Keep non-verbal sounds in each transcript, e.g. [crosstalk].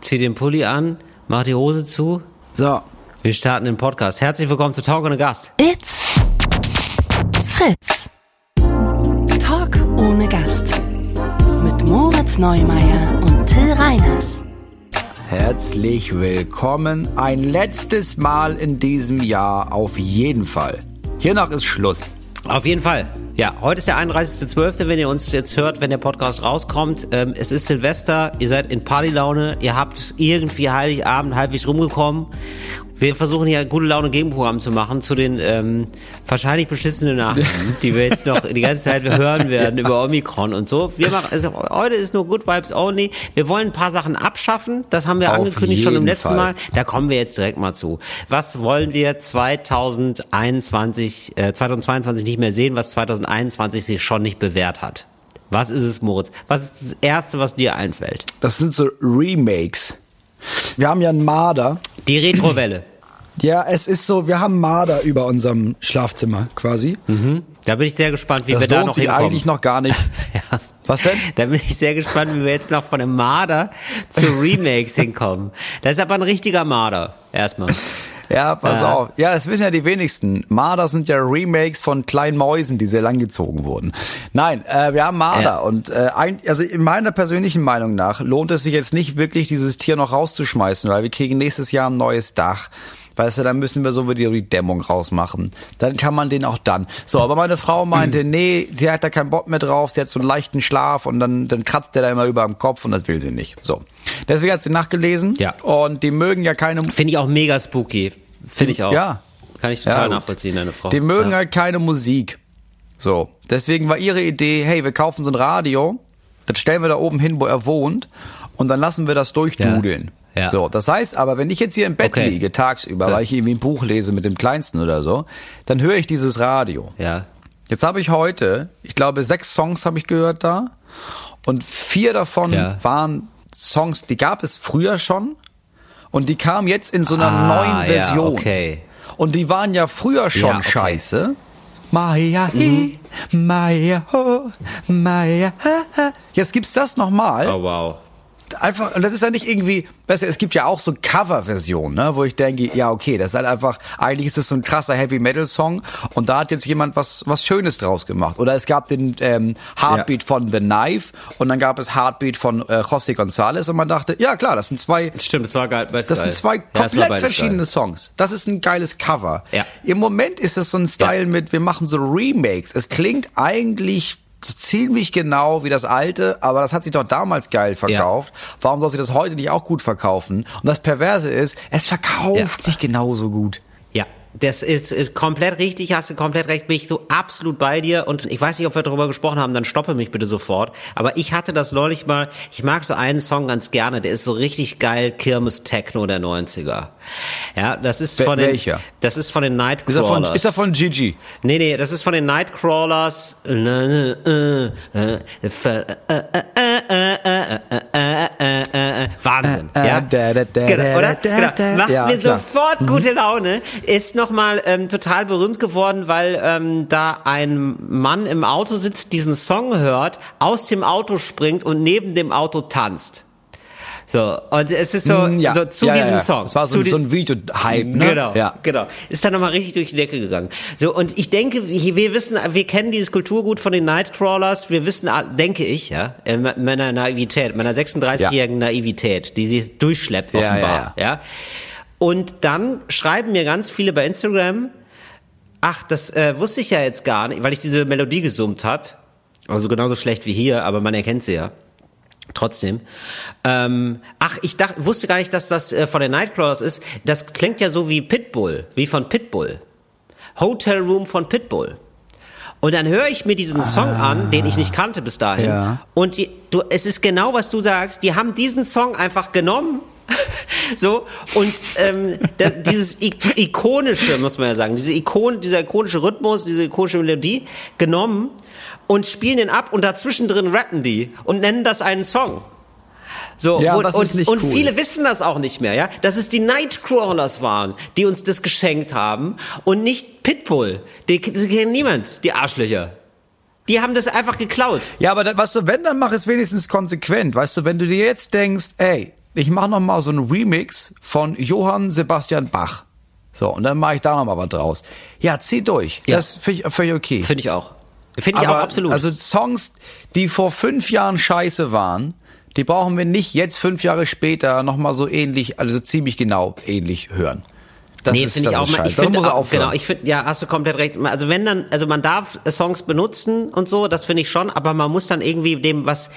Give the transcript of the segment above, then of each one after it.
zieh den Pulli an, mach die Hose zu. So. Wir starten den Podcast. Herzlich willkommen zu Talk ohne Gast. It's Fritz. Talk ohne Gast. Mit Moritz Neumeier und Till Reiners. Herzlich willkommen. Ein letztes Mal in diesem Jahr auf jeden Fall. Hiernach ist Schluss. Auf jeden Fall. Ja, heute ist der 31.12., wenn ihr uns jetzt hört, wenn der Podcast rauskommt. Ähm, es ist Silvester, ihr seid in Partylaune, ihr habt irgendwie Heiligabend halbwegs rumgekommen. Wir versuchen hier gute Laune Gegenprogramm zu machen zu den ähm, wahrscheinlich beschissenen Nachrichten, [laughs] die wir jetzt noch die ganze Zeit hören werden über Omikron und so. Wir machen, also heute ist nur Good Vibes Only. Wir wollen ein paar Sachen abschaffen. Das haben wir Auf angekündigt schon im letzten Fall. Mal. Da kommen wir jetzt direkt mal zu. Was wollen wir 2021, äh, 2022 nicht mehr sehen, was 2021 sich schon nicht bewährt hat? Was ist es, Moritz? Was ist das Erste, was dir einfällt? Das sind so Remakes. Wir haben ja einen Marder. Die Retrowelle. Ja, es ist so, wir haben Marder über unserem Schlafzimmer quasi. Da bin ich sehr gespannt, wie Das wir da noch sich hinkommen. eigentlich noch gar nicht. [laughs] Ja. Was denn? Da bin ich sehr gespannt, wie wir jetzt noch von einem Marder zu [laughs] Remakes hinkommen. Das ist aber ein richtiger Marder, erstmal. [laughs] Ja, pass Ja. auf. Ja, das wissen ja die wenigsten. Marder sind ja Remakes von kleinen Mäusen, die sehr langgezogen wurden. Nein, äh, wir haben Marder Ja. und äh, ein, also in meiner persönlichen Meinung nach lohnt es sich jetzt nicht wirklich, dieses Tier noch rauszuschmeißen, weil wir kriegen nächstes Jahr ein neues Dach. Weißt du, dann müssen wir so wieder die Dämmung rausmachen. Dann kann man den auch dann. So, aber meine Frau meinte, [clears throat] nee, sie hat da keinen Bock mehr drauf, sie hat so einen leichten Schlaf und dann, dann kratzt der da immer über am Kopf und das will sie nicht. So. Deswegen hat sie nachgelesen. Ja. Und die mögen ja keine Finde ich auch mega spooky. Finde ich auch. Ja. Kann ich total Ja, nachvollziehen, deine Frau. Die mögen ja. halt keine Musik. So. Deswegen war ihre Idee, hey, wir kaufen so ein Radio, das stellen wir da oben hin, wo er wohnt, und dann lassen wir das durchdudeln. Ja. Ja. So, das heißt aber, wenn ich jetzt hier im Bett Okay. liege, tagsüber, Ja. weil ich irgendwie ein Buch lese mit dem Kleinsten oder so, dann höre ich dieses Radio. Ja. Jetzt habe ich heute, ich glaube, sechs Songs habe ich gehört da. Und vier davon Ja. waren Songs, die gab es früher schon. Und die kamen jetzt in so einer Ah, neuen ja, Version. okay. Und die waren ja früher schon Ja, okay. scheiße. Maya hi, Maya ho, Maya ha, ha. Jetzt gibt's das nochmal Oh, wow. Einfach, und das ist ja nicht irgendwie, weißt du, es gibt ja auch so Coverversionen, ne, wo ich denke, ja, okay, das ist halt einfach, eigentlich ist das so ein krasser Heavy-Metal-Song und da hat jetzt jemand was, was Schönes draus gemacht. Oder es gab den ähm, Heartbeat von The Knife und dann gab es Heartbeat von äh, José González und man dachte, ja klar, das sind zwei, Stimmt, das war geil. das geil. sind zwei Ja, das komplett beides verschiedene geil. Songs. Das ist ein geiles Cover. Ja. Im Moment ist es so ein Style Ja. mit, wir machen so Remakes. Es klingt eigentlich ziemlich genau wie das alte, aber das hat sich doch damals geil verkauft. Warum soll sich das heute nicht auch gut verkaufen? Und das Perverse ist, es verkauft Ja. sich genauso gut. Das ist, ist komplett richtig, hast du komplett recht, bin ich so absolut bei dir und ich weiß nicht, ob wir darüber gesprochen haben, dann stoppe mich bitte sofort, aber ich hatte das neulich mal, ich mag so einen Song ganz gerne, der ist so richtig geil, Kirmes-Techno der 90er. Ja, das ist von den, welcher? das ist von den Ist er Nightcrawlers. von, ist er von Gigi? Nee, nee, das ist von den Nightcrawlers. Wahnsinn, ja? Genau, oder? Genau. Macht Ja, mir klar. sofort gute Laune. Ist nochmal ähm, total berühmt geworden, weil ähm, da ein Mann im Auto sitzt, diesen Song hört, aus dem Auto springt und neben dem Auto tanzt. So, und es ist so, Mm, ja. so zu Ja, diesem ja. Song. Das war so, so ein Video-Hype, ne? Genau, Ja. genau. Ist dann nochmal richtig durch die Decke gegangen. So, und ich denke, wir wissen, wir kennen dieses Kulturgut von den Nightcrawlers. Wir wissen, ah, denke ich, ja, äh, meiner Naivität, meiner 36-jährigen Naivität, die sie durchschleppt offenbar, ja, ja. Und dann schreiben mir ganz viele bei Instagram, ach, das äh, wusste ich ja jetzt gar nicht, weil ich diese Melodie gesummt habe. Also genauso schlecht wie hier, aber man erkennt sie ja. Trotzdem. Ähm, ach, ich dachte, wusste gar nicht, dass das äh, von den Nightcrawlers ist. Das klingt ja so wie Pitbull, wie von Pitbull. Hotel Room von Pitbull. Und dann höre ich mir diesen Song an, den ich nicht kannte bis dahin. Ja. Und die, du, es ist genau, was du sagst. Die haben diesen Song einfach genommen. [laughs] so, und ähm, das, dieses I ikonische, muss man ja sagen, diese Ikon, dieser ikonische Rhythmus, diese ikonische Melodie genommen und spielen den ab und dazwischen drin rappen die und nennen das einen Song. So, Ja, und, und, und cool. viele wissen das auch nicht mehr, ja, dass es die Nightcrawlers waren, die uns das geschenkt haben und nicht Pitbull. Die, die kennen niemand, die Arschlöcher. Die haben das einfach geklaut. Ja, aber das, weißt du, wenn, dann mach es wenigstens konsequent. Weißt du, wenn du dir jetzt denkst, ey, ich mache noch mal so einen Remix von Johann Sebastian Bach. So, und dann mache ich da noch mal was draus. Ja, zieh durch. Ja. Das finde ich völlig okay. Finde ich auch. Finde ich auch absolut. Also Songs, die vor fünf Jahren scheiße waren, die brauchen wir nicht jetzt fünf Jahre später noch mal so ähnlich, also ziemlich genau ähnlich hören. Das nee, finde ich auch mal. Ich finde auch, genau, ich finde, ja, hast du komplett recht. Also wenn dann, also man darf Songs benutzen und so, das finde ich schon, aber man muss dann irgendwie dem was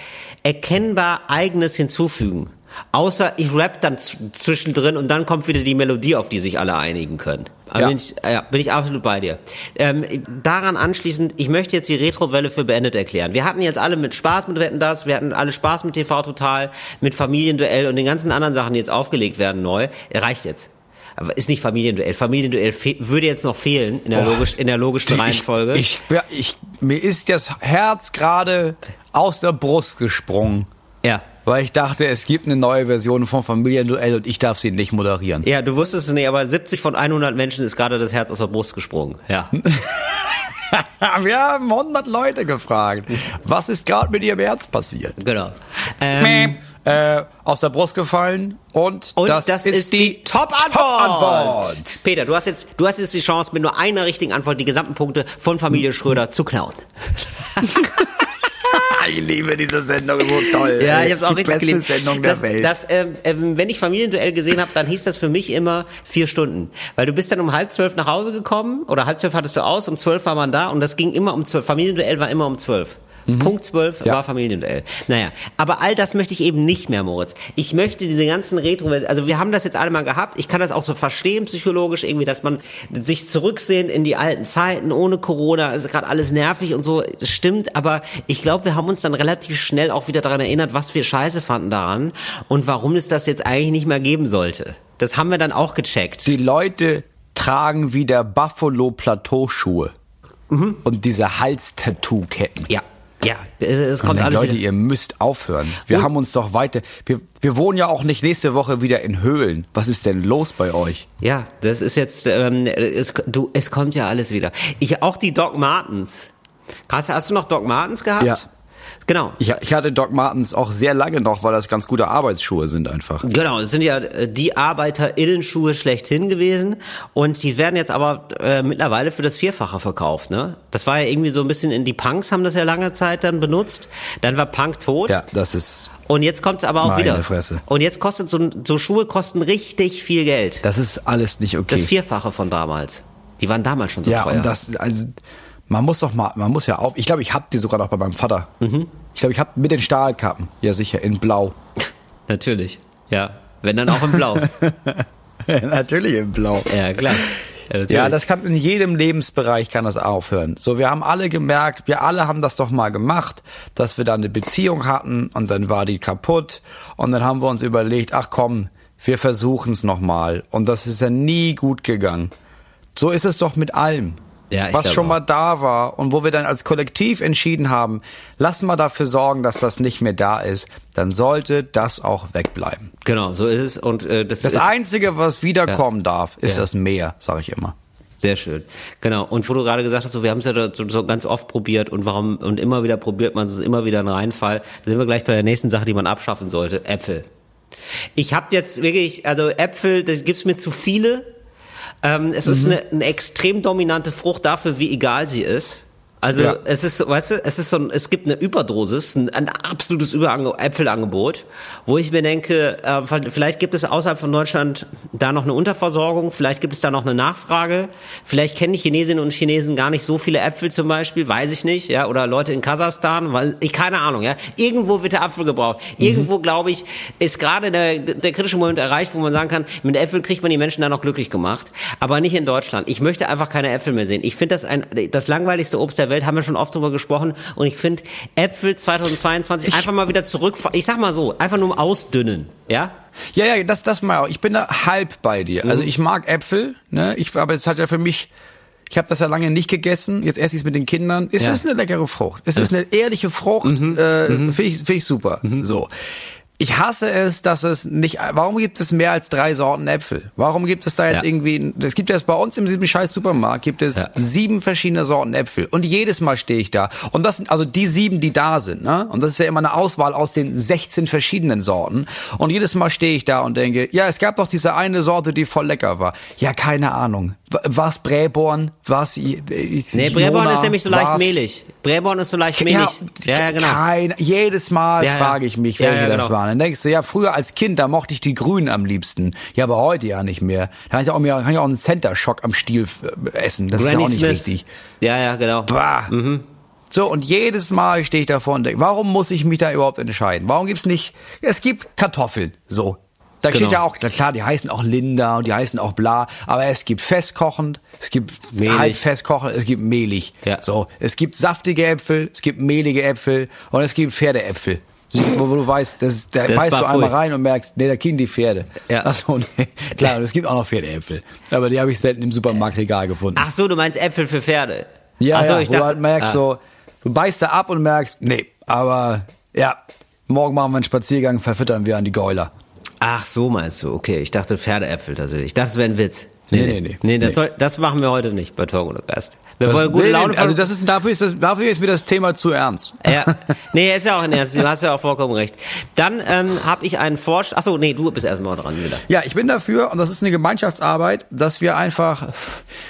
erkennbar Eigenes hinzufügen. Außer ich rap dann zwischendrin und dann kommt wieder die Melodie, auf die sich alle einigen können. Ja. Bin, ich, ja, bin ich absolut bei dir. Ähm, daran anschließend, ich möchte jetzt die Retrowelle für beendet erklären. Wir hatten jetzt alle mit Spaß mit Wetten das, wir hatten alle Spaß mit TV Total, mit Familienduell und den ganzen anderen Sachen, die jetzt aufgelegt werden neu. Reicht jetzt. Aber ist nicht Familienduell. Familienduell würde jetzt noch fehlen in der, Oh, logisch, in der logischen Reihenfolge. Ich, ich, ich, mir ist das Herz gerade aus der Brust gesprungen, ja. Weil ich dachte, es gibt eine neue Version von Familienduell und ich darf sie nicht moderieren. Ja, du wusstest es nicht, aber 70 von 100 Menschen ist gerade das Herz aus der Brust gesprungen. Ja. [laughs] Wir haben 100 Leute gefragt, was ist gerade mit ihrem Herz passiert? genau. Ähm, äh, aus der Brust gefallen und, Und das, ist, die Top-Antwort. Top-Antwort. Peter, du hast jetzt, du hast jetzt die Chance, mit nur einer richtigen Antwort die gesamten Punkte von Familie Schröder zu klauen. [laughs] Ich liebe diese Sendung so toll. Ja, ey. ich habe es auch die richtig beste geliebt. Sendung der das, Welt. Das, ähm, ähm, wenn ich Familienduell gesehen habe, dann hieß das für mich immer vier Stunden. Weil du bist dann um halb zwölf nach Hause gekommen oder halb zwölf hattest du aus, um zwölf war man da und das ging immer um zwölf. Familienduell war immer um zwölf. Punkt zwölf Mhm. Ja. war Familienduell. Naja, aber all das möchte ich eben nicht mehr, Moritz. Ich möchte diese ganzen Retro, also wir haben das jetzt alle mal gehabt. Ich kann das auch so verstehen psychologisch irgendwie, dass man sich zurücksehnt in die alten Zeiten ohne Corona. ist gerade alles nervig und so. Das stimmt, aber ich glaube, wir haben uns dann relativ schnell auch wieder daran erinnert, was wir scheiße fanden daran und warum es das jetzt eigentlich nicht mehr geben sollte. Das haben wir dann auch gecheckt. die Leute tragen wieder Buffalo Plateau Schuhe und diese Hals-Tattoo-Ketten. ja, ja, es Und kommt alles Leute, wieder. ihr müsst aufhören. Wir haben uns doch weiter. Wir, wir wohnen ja auch nicht nächste Woche wieder in Höhlen. Was ist denn los bei euch? Ja, das ist jetzt, ähm, es, du, es kommt ja alles wieder. Ich auch die Doc Martens. Hast, hast du noch Doc Martens gehabt? Ja. Genau. Ich, ich hatte Doc Martens auch sehr lange noch, weil das ganz gute Arbeitsschuhe sind einfach. Genau, das sind ja äh, die ArbeiterInnenschuhe schlechthin gewesen und die werden jetzt aber äh, mittlerweile für das Vierfache verkauft, ne? Das war ja irgendwie so ein bisschen in die Punks haben das ja lange Zeit dann benutzt. Dann war Punk tot. Ja, das ist, Und jetzt kommt es aber auch Meine wieder. Fresse. Und jetzt kostet so, so Schuhe kosten richtig viel Geld. das ist alles nicht okay. Das Vierfache von damals. Die waren damals schon so ja, teuer. und das, also, man muss doch mal, man muss ja auf, ich glaube, ich hab die sogar noch bei meinem Vater. Mhm. Ich glaube, ich hab mit den Stahlkappen, ja sicher, in Blau. [laughs] Natürlich. Ja. Wenn dann auch in Blau. [laughs] Natürlich in Blau. ja, klar. Ja. Ja, das kann in jedem Lebensbereich kann das aufhören. So, wir haben alle gemerkt, wir alle haben das doch mal gemacht, dass wir da eine Beziehung hatten und dann war die kaputt und dann haben wir uns überlegt, ach komm, wir versuchen es nochmal und das ist ja nie gut gegangen. So ist es doch mit allem. Ja, was schon mal da war und wo wir dann als Kollektiv entschieden haben, lass mal dafür sorgen, dass das nicht mehr da ist, dann sollte das auch wegbleiben. Genau, so ist es. Und äh, das, Das ist Einzige, was wiederkommen darf, ist Ja. das Meer, sage ich immer. sehr schön. Genau. Und wo du gerade gesagt hast, so, wir haben es ja so, so ganz oft probiert und warum und immer wieder probiert man es, ist immer wieder ein Reinfall. Da sind wir gleich bei der nächsten Sache, die man abschaffen sollte: Äpfel. Ich habe jetzt wirklich, also Äpfel, das gibt's mir zu viele. Ähm, es Mhm. ist eine, eine extrem dominante Frucht dafür, wie egal sie ist. Also Ja. es ist, weißt du, es ist so ein, es gibt eine Überdosis, ein, ein absolutes Überange Äpfelangebot, wo ich mir denke, äh, vielleicht gibt es außerhalb von Deutschland da noch eine Unterversorgung, vielleicht gibt es da noch eine Nachfrage, vielleicht kennen die Chinesinnen und Chinesen gar nicht so viele Äpfel zum Beispiel, weiß ich nicht, ja, oder Leute in Kasachstan, weil ich keine Ahnung, ja. Irgendwo wird der Apfel gebraucht. Irgendwo, glaube ich, ist gerade der, der kritische Moment erreicht, wo man sagen kann, mit Äpfeln kriegt man die Menschen dann noch glücklich gemacht, aber nicht in Deutschland. Ich möchte einfach keine Äpfel mehr sehen. Ich finde das ein das langweiligste Obst der Welt, haben wir schon oft drüber gesprochen und ich finde Äpfel 2022 einfach mal wieder zurück, ich sag mal so, einfach nur ausdünnen, ja? Ja, ja, das, das mal auch. Ich bin da halb bei dir. Mhm. Also ich mag Äpfel, ne? Ich, aber es hat ja für mich, ich habe das ja lange nicht gegessen. Jetzt esse ich es mit den Kindern. Es Ja. Mhm. ist eine leckere Frucht. Es ist eine ehrliche Frucht. Äh, Finde ich, find ich super. So. Ich hasse es, dass es nicht. Warum gibt es mehr als drei Sorten Äpfel? Warum gibt es da jetzt Ja. irgendwie? Es gibt jetzt bei uns in diesem scheiß Supermarkt gibt es Ja. sieben verschiedene Sorten Äpfel und jedes Mal stehe ich da und das sind also die sieben, die da sind, ne? Und das ist ja immer eine Auswahl aus den 16 verschiedenen Sorten und jedes Mal stehe ich da und denke, ja, es gab doch diese eine Sorte, die voll lecker war. Ja, keine Ahnung. Was Bräborn? Was? Nee, Bräborn ist nämlich so leicht mehlig. Bräborn ist so leicht mehlig. Ja, ja, genau. Kein, jedes Mal Ja, frage ich mich, welche ja, das genau. waren. Dann denkst du, ja, früher als Kind, da mochte ich die Grünen am liebsten. Ja, aber heute ja nicht mehr. Da kann ich auch, kann ich auch einen Center Shock am Stiel äh, essen. Das ist ja Granny auch nicht Smith. richtig. Ja, ja, genau. Bah. So, und jedes Mal stehe ich davor und denke, warum muss ich mich da überhaupt entscheiden? Warum gibt's nicht, es gibt Kartoffeln, so. Da Genau. steht ja auch, klar, die heißen auch Linda und die heißen auch bla, aber es gibt festkochend, es gibt Mehlig. halb festkochend, es gibt mehlig. Ja. So, es gibt saftige Äpfel, es gibt mehlige Äpfel und es gibt Pferdeäpfel. Wo, wo du weißt, das, da Das beißt du einmal voll. rein und merkst, nee, da kriegen die Pferde. Ja. Ach so, nee. Klar, und es gibt auch noch Pferdeäpfel. Aber die habe ich selten im Supermarktregal gefunden. Ach so, du meinst Äpfel für Pferde. Ja, Ach so, ja, ich wo du dachte, halt merkst ah. so, du beißt da ab und merkst, nee, aber ja, morgen machen wir einen Spaziergang, verfüttern wir an die Gäuler. Ach so meinst du, okay. Ich dachte Pferdeäpfel tatsächlich. Ich dachte, das wäre ein Witz. Nee, nee, nee. Nee, das, Nee. Soll, das machen wir heute nicht bei Talk ohne Gast. Wir Das- wollen gute nee, Laune nee, Also das ist, dafür ist das, dafür ist mir das Thema zu ernst. Ja, nee, ist ja auch ein Ernst. Du hast ja auch vollkommen recht. Dann ähm, habe ich einen Vorschlag. Achso, nee, du bist erstmal dran wieder. Ja, ich bin dafür, und das ist eine Gemeinschaftsarbeit, dass wir einfach,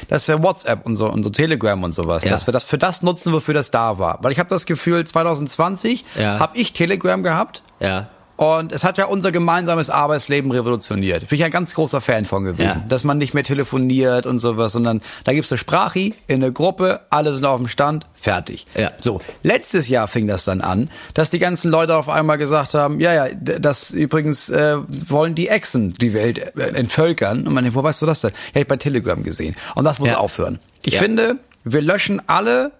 dass wir WhatsApp und so, und so Telegram und sowas, Ja. dass wir das für das nutzen, wofür das da war. Weil ich habe das Gefühl, 2020 Ja. habe ich Telegram gehabt Ja. Und es hat ja unser gemeinsames Arbeitsleben revolutioniert. Bin ich ein ganz großer Fan von gewesen. Ja. Dass man nicht mehr telefoniert und sowas, sondern da gibt's eine Sprachi in der Gruppe, alle sind auf dem Stand, fertig. Ja. So, letztes Jahr fing das dann an, dass die ganzen Leute auf einmal gesagt haben, ja, ja, das übrigens äh, wollen die Echsen die Welt äh, entvölkern. Und man denkt, wo weißt du das denn? Ja, ich bei Telegram gesehen. Und das muss Ja. aufhören. Ich Ja. finde, wir löschen alle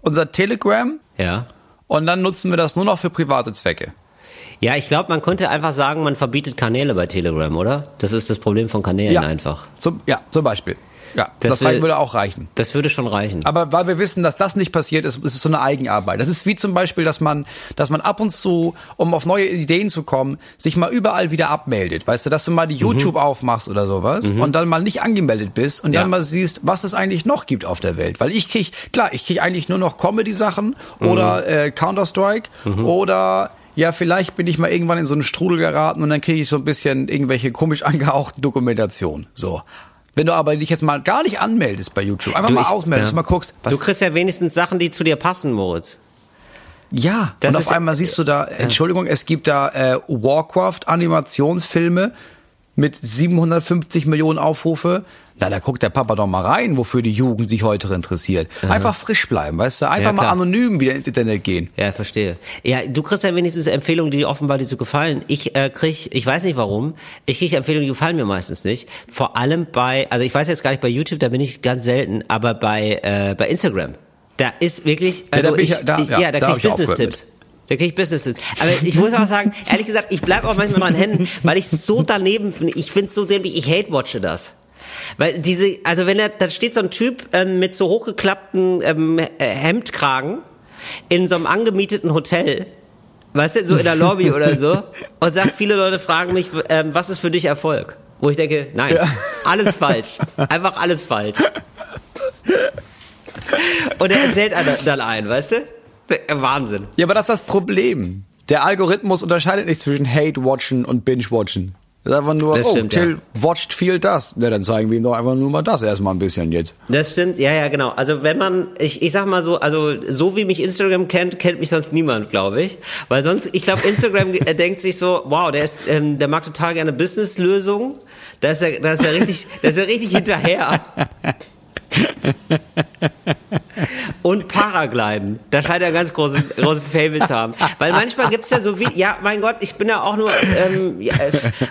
unser Telegram Ja. und dann nutzen wir das nur noch für private Zwecke. Ja, ich glaube, man könnte einfach sagen, man verbietet Kanäle bei Telegram, oder? Das ist das Problem von Kanälen einfach. Zum, ja, zum Beispiel. Ja, Das das, würde auch reichen. Das würde schon reichen. Aber weil wir wissen, dass das nicht passiert ist, ist es so eine Eigenarbeit. Das ist wie zum Beispiel, dass man, dass man ab und zu, um auf neue Ideen zu kommen, sich mal überall wieder abmeldet. Weißt du, dass du mal die YouTube aufmachst oder sowas und dann mal nicht angemeldet bist und Ja. dann mal siehst, was es eigentlich noch gibt auf der Welt. Weil ich krieg, klar, ich krieg eigentlich nur noch Comedy-Sachen oder äh, Counter-Strike oder ja, vielleicht bin ich mal irgendwann in so einen Strudel geraten und dann kriege ich so ein bisschen irgendwelche komisch [laughs] angehauchten Dokumentationen. So. Wenn du aber dich jetzt mal gar nicht anmeldest bei YouTube, einfach Du, mal ich- ausmeldest, ja. mal guckst, Du kriegst ja wenigstens Sachen, die zu dir passen, Moritz. ja, Das und auf einmal siehst du da, Entschuldigung, es gibt da äh, Warcraft-Animationsfilme mit 750 Millionen Aufrufe. Na, da guckt der Papa doch mal rein, wofür die Jugend sich heute interessiert. Einfach frisch bleiben, weißt du? Einfach Ja, mal anonym wieder ins Internet gehen. Ja, verstehe. Ja, du kriegst ja wenigstens Empfehlungen, die offenbar dir zu gefallen. Ich äh, krieg, ich weiß nicht warum, ich krieg Empfehlungen, die gefallen mir meistens nicht. Vor allem bei, also ich weiß jetzt gar nicht bei YouTube, da bin ich ganz selten, aber bei äh, bei Instagram. Da ist wirklich, da also ich ich, ja- da- ich, ja, ja, da, da krieg ich Business-Tipps. Da krieg ich Business-Tipps. Aber ich muss auch sagen, ehrlich gesagt, ich bleib auch manchmal dran hängen, weil ich so daneben finde. Ich find's so dämlich, ich hate-watche das. Weil diese, also wenn er, da steht so ein Typ ähm, mit so hochgeklappten ähm, äh, Hemdkragen in so einem angemieteten Hotel, weißt du, so in der Lobby [laughs] oder so, und sagt, viele Leute fragen mich, ähm, was ist für dich Erfolg? Wo ich denke, nein, alles falsch. Einfach alles falsch. Und er erzählt dann ein, weißt du? Wahnsinn. Ja, aber das ist das Problem. Der Algorithmus unterscheidet nicht zwischen Hate-Watchen und Binge-Watchen. Das ist einfach nur, Das oh, stimmt, Till watcht viel das. Ja, dann zeigen wir ihm doch einfach nur mal das erstmal ein bisschen jetzt. Das stimmt, ja, ja, genau. Also wenn man, ich, ich sag mal so, also so wie mich Instagram kennt, kennt mich sonst niemand, glaube ich. Weil sonst, ich glaube, Instagram [laughs] denkt sich so, wow, der ist, ähm, der mag total gerne Businesslösungen. Da ist er, da ist er richtig, da ist er richtig hinterher. [laughs] Und Paragliden. Da scheint er ganz großen, großen Fable zu haben. Weil manchmal gibt's ja so wie, ja, mein Gott, ich bin ja auch nur, ähm, ja,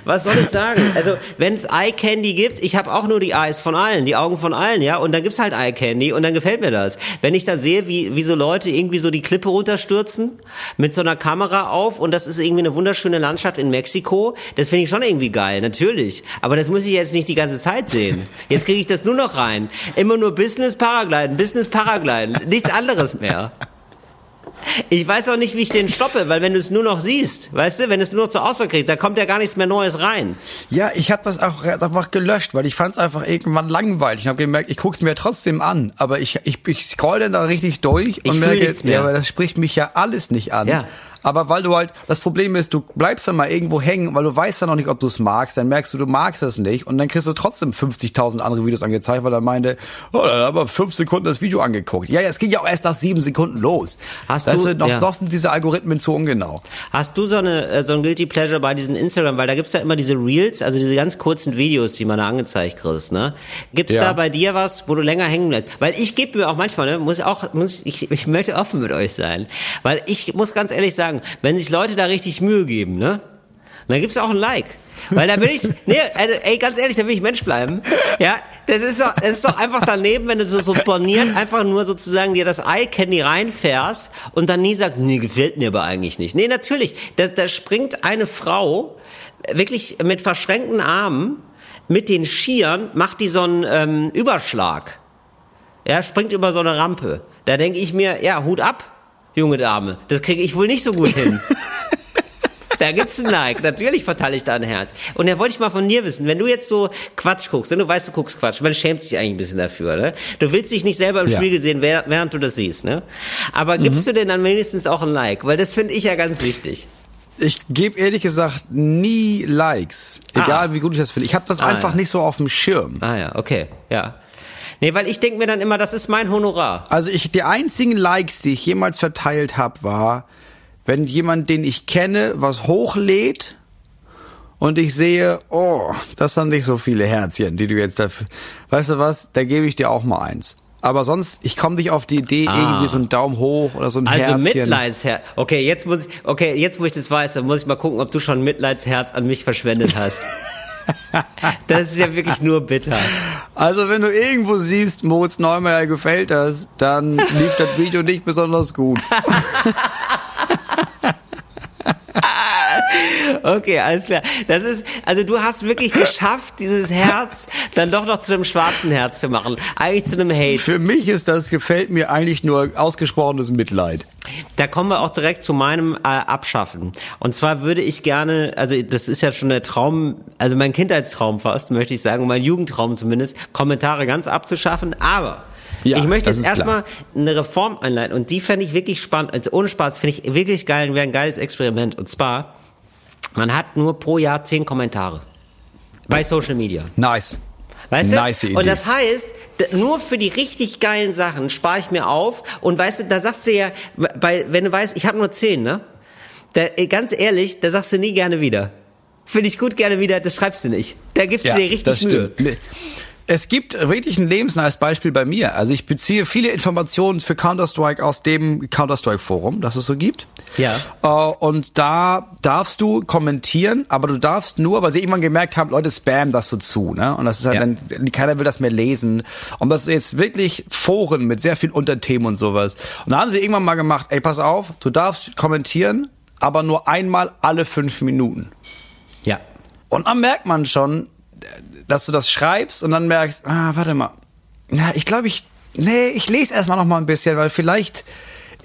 was soll ich sagen? Also, wenn es Eye Candy gibt, ich habe auch nur die Eyes von allen, die Augen von allen, ja, und dann gibt's halt Eye Candy und dann gefällt mir das. Wenn ich da sehe, wie, wie so Leute irgendwie so die Klippe runterstürzen, mit so einer Kamera auf und das ist irgendwie eine wunderschöne Landschaft in Mexiko, das finde ich schon irgendwie geil, natürlich. Aber das muss ich jetzt nicht die ganze Zeit sehen. Jetzt kriege ich das nur noch rein. Immer nur Business Paragliden, Business Paragliden, nichts anderes mehr. Ich weiß auch nicht, wie ich den stoppe, weil wenn du es nur noch siehst, weißt du, wenn es nur noch zur Auswahl kriegt, da kommt ja gar nichts mehr Neues rein. Ja, ich habe das auch einfach gelöscht, weil ich fand es einfach irgendwann langweilig. Ich habe gemerkt, ich guck's mir trotzdem an, aber ich, ich, ich scroll dann da richtig durch Ich und merke, nichts mehr. ja, aber das spricht mich ja alles nicht an. Ja. Aber weil du halt, das Problem ist, du bleibst dann mal irgendwo hängen, weil du weißt dann noch nicht, ob du es magst, dann merkst du, du magst es nicht und dann kriegst du trotzdem 50.000 andere Videos angezeigt, weil er meinte, oh, da hat aber fünf Sekunden das Video angeguckt. Ja, ja, es ging ja auch erst nach sieben Sekunden los. Hast weißt du- noch, ja. noch sind diese Algorithmen zu ungenau. Hast du so eine äh, so ein guilty pleasure bei diesen Instagram, weil da gibt's ja immer diese Reels, also diese ganz kurzen Videos, die man da angezeigt kriegst, ne? Gibt's Ja. da bei dir was, wo du länger hängen bleibst? Weil ich gebe mir auch manchmal, ne, muss auch muss ich, ich möchte offen mit euch sein, weil ich muss ganz ehrlich sagen, wenn sich Leute da richtig Mühe geben, ne? Dann gibt's auch ein Like. Weil da will ich, [laughs] nee, also, ey, ganz ehrlich, da will ich Mensch bleiben. Ja, das ist doch, das ist doch einfach daneben, wenn du so, so borniert einfach nur sozusagen dir das Eye-Candy reinfährst und dann nie sagst, nee, gefällt mir aber eigentlich nicht. Nee, natürlich, da, da springt eine Frau wirklich mit verschränkten Armen mit den Skiern, macht die so einen ähm, Überschlag. Ja, springt über so eine Rampe. Da denke ich mir, ja, Hut ab, junge Dame. Das kriege ich wohl nicht so gut hin. [laughs] Da gibt's ein Like. Natürlich verteile ich da ein Herz. Und da wollte ich mal von dir wissen, wenn du jetzt so Quatsch guckst, wenn du weißt, du guckst Quatsch, man schämt sich eigentlich ein bisschen dafür, ne? Du willst dich nicht selber im Ja. Spiegel sehen, während du das siehst, ne? Aber gibst du denn dann wenigstens auch ein Like? Weil das finde ich ja ganz wichtig. Ich gebe ehrlich gesagt nie Likes, egal Ah. wie gut ich das finde. Ich habe das Ah, einfach ja. nicht so auf dem Schirm. Ah ja, okay, ja. Nee, weil ich denke mir dann immer, das ist mein Honorar. Also ich, die einzigen Likes, die ich jemals verteilt habe, war, wenn jemand, den ich kenne, was hochlädt und ich sehe, oh, das sind nicht so viele Herzchen, die du jetzt dafür. Weißt du was? Da gebe ich dir auch mal eins. Aber sonst, ich komme nicht auf die Idee, Ah. irgendwie so einen Daumen hoch oder so ein Also Herzchen. Mitleidsherz. Okay, jetzt muss ich, okay, jetzt wo ich das weiß, dann muss ich mal gucken, ob du schon Mitleidsherz an mich verschwendet hast. [laughs] [laughs] das ist ja wirklich nur bitter. Also wenn du irgendwo siehst, Moritz Neumeier gefällt das, dann lief das Video nicht besonders gut. [laughs] Okay, alles klar. Das ist, also du hast wirklich geschafft, dieses Herz dann doch noch zu einem schwarzen Herz zu machen. Eigentlich zu einem Hate. Für mich ist das, gefällt mir eigentlich nur ausgesprochenes Mitleid. Da kommen wir auch direkt zu meinem äh, Abschaffen. Und zwar würde ich gerne, also das ist ja schon der Traum, also mein Kindheitstraum fast, möchte ich sagen, mein Jugendtraum zumindest, Kommentare ganz abzuschaffen. Aber Ja, ich möchte jetzt erstmal eine Reform einleiten und die fände ich wirklich spannend. Also ohne Spaß finde ich wirklich geil, wäre ein geiles Experiment. Und zwar, man hat nur pro Jahr zehn Kommentare. Bei Social Media. Nice. Weißt du? Nice Idee. Und das heißt, nur für die richtig geilen Sachen spare ich mir auf. Und weißt du, da sagst du ja, bei, wenn du weißt, ich habe nur zehn, ne? Da, ey, ganz ehrlich, da sagst du nie gerne wieder. Finde ich gut gerne wieder, das schreibst du nicht. Da gibst du dir richtig Mühe. stimmt. Es gibt wirklich ein lebensnahes Beispiel bei mir. Also ich beziehe viele Informationen für Counter-Strike aus dem Counter-Strike-Forum, das es so gibt. Ja. Äh, Und da darfst du kommentieren, aber du darfst nur, weil sie irgendwann gemerkt haben, Leute spammen das so zu, ne? Und das ist halt Ja. dann, keiner will das mehr lesen. Und das ist jetzt wirklich Foren mit sehr viel Unterthemen und sowas. Und da haben sie irgendwann mal gemacht, ey, pass auf, du darfst kommentieren, aber nur einmal alle fünf Minuten. Ja. Und dann merkt man schon, dass du das schreibst und dann merkst, ah, warte mal. Na, ich glaube, ich, nee, ich lese erstmal noch mal ein bisschen, weil vielleicht,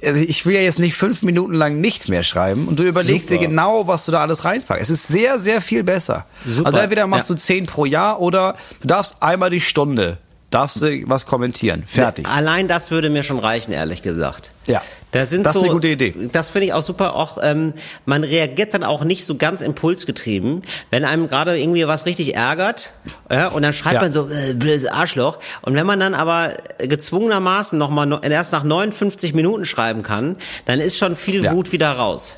also ich will ja jetzt nicht fünf Minuten lang nichts mehr schreiben und du überlegst Super. dir genau, was du da alles reinpackst. Es ist sehr, sehr viel besser. Super. Also entweder machst Ja. du zehn pro Jahr oder du darfst einmal die Stunde, darfst du was kommentieren. Fertig. Allein das würde mir schon reichen, ehrlich gesagt. Ja. Das sind Das ist so, eine gute Idee. Das finde ich auch super. Auch ähm, man reagiert dann auch nicht so ganz impulsgetrieben, wenn einem gerade irgendwie was richtig ärgert, ja, und dann schreibt Ja. man so äh, blödes Arschloch. Und wenn man dann aber gezwungenermaßen noch mal erst nach 59 Minuten schreiben kann, dann ist schon viel Ja. Wut wieder raus.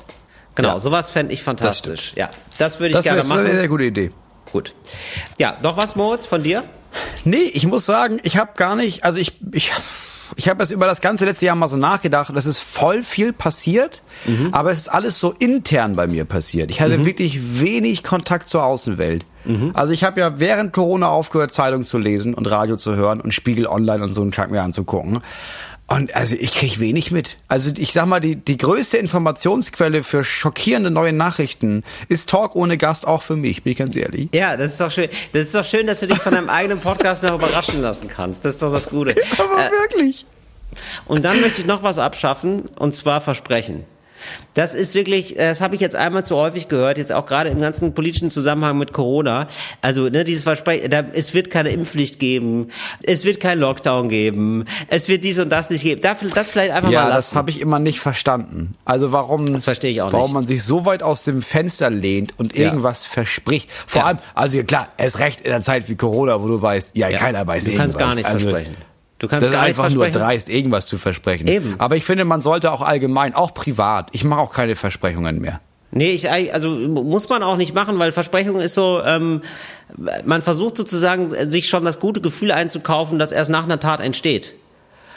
Genau, Ja. sowas fände ich fantastisch. ja, das würde ich Das gerne ist eine machen. sehr gute Idee. Gut. Ja, noch was, Moritz, von dir? Nee, ich muss sagen, ich habe gar nicht, also ich, ich, ich habe jetzt über das ganze letzte Jahr mal so nachgedacht und es ist voll viel passiert, aber es ist alles so intern bei mir passiert. Ich hatte wirklich wenig Kontakt zur Außenwelt. Also ich habe ja während Corona aufgehört, Zeitung zu lesen und Radio zu hören und Spiegel Online und so einen Tag mir anzugucken. Und also ich krieg wenig mit. Also ich sag mal, die, die größte Informationsquelle für schockierende neue Nachrichten ist Talk ohne Gast auch für mich, bin ich ganz ehrlich. Ja, das ist doch schön. Das ist doch schön, dass du dich von deinem eigenen Podcast noch überraschen lassen kannst. Das ist doch das Gute. [laughs] Aber Äh, wirklich. Und dann möchte ich noch was abschaffen, und zwar Versprechen. Das ist wirklich, das habe ich jetzt einmal zu häufig gehört, jetzt auch gerade im ganzen politischen Zusammenhang mit Corona. Also ne, dieses Versprechen, da, es wird keine Impfpflicht geben, es wird kein Lockdown geben, es wird dies und das nicht geben. Das, das vielleicht einfach ja, mal lassen. das habe ich immer nicht verstanden. Also warum, Das verstehe ich auch warum nicht. man sich so weit aus dem Fenster lehnt und Ja. irgendwas verspricht. Vor Ja. allem, also klar, erst recht in der Zeit wie Corona, wo du weißt, ja, keiner weiß du irgendwas. kannst gar nichts also, versprechen. Du kannst das ist gar nichts einfach nur dreist, irgendwas zu versprechen. Eben. Aber ich finde, man sollte auch allgemein, auch privat, ich mache auch keine Versprechungen mehr. Nee, ich, also muss man auch nicht machen, weil Versprechung ist so, ähm, man versucht sozusagen, sich schon das gute Gefühl einzukaufen, das erst nach einer Tat entsteht.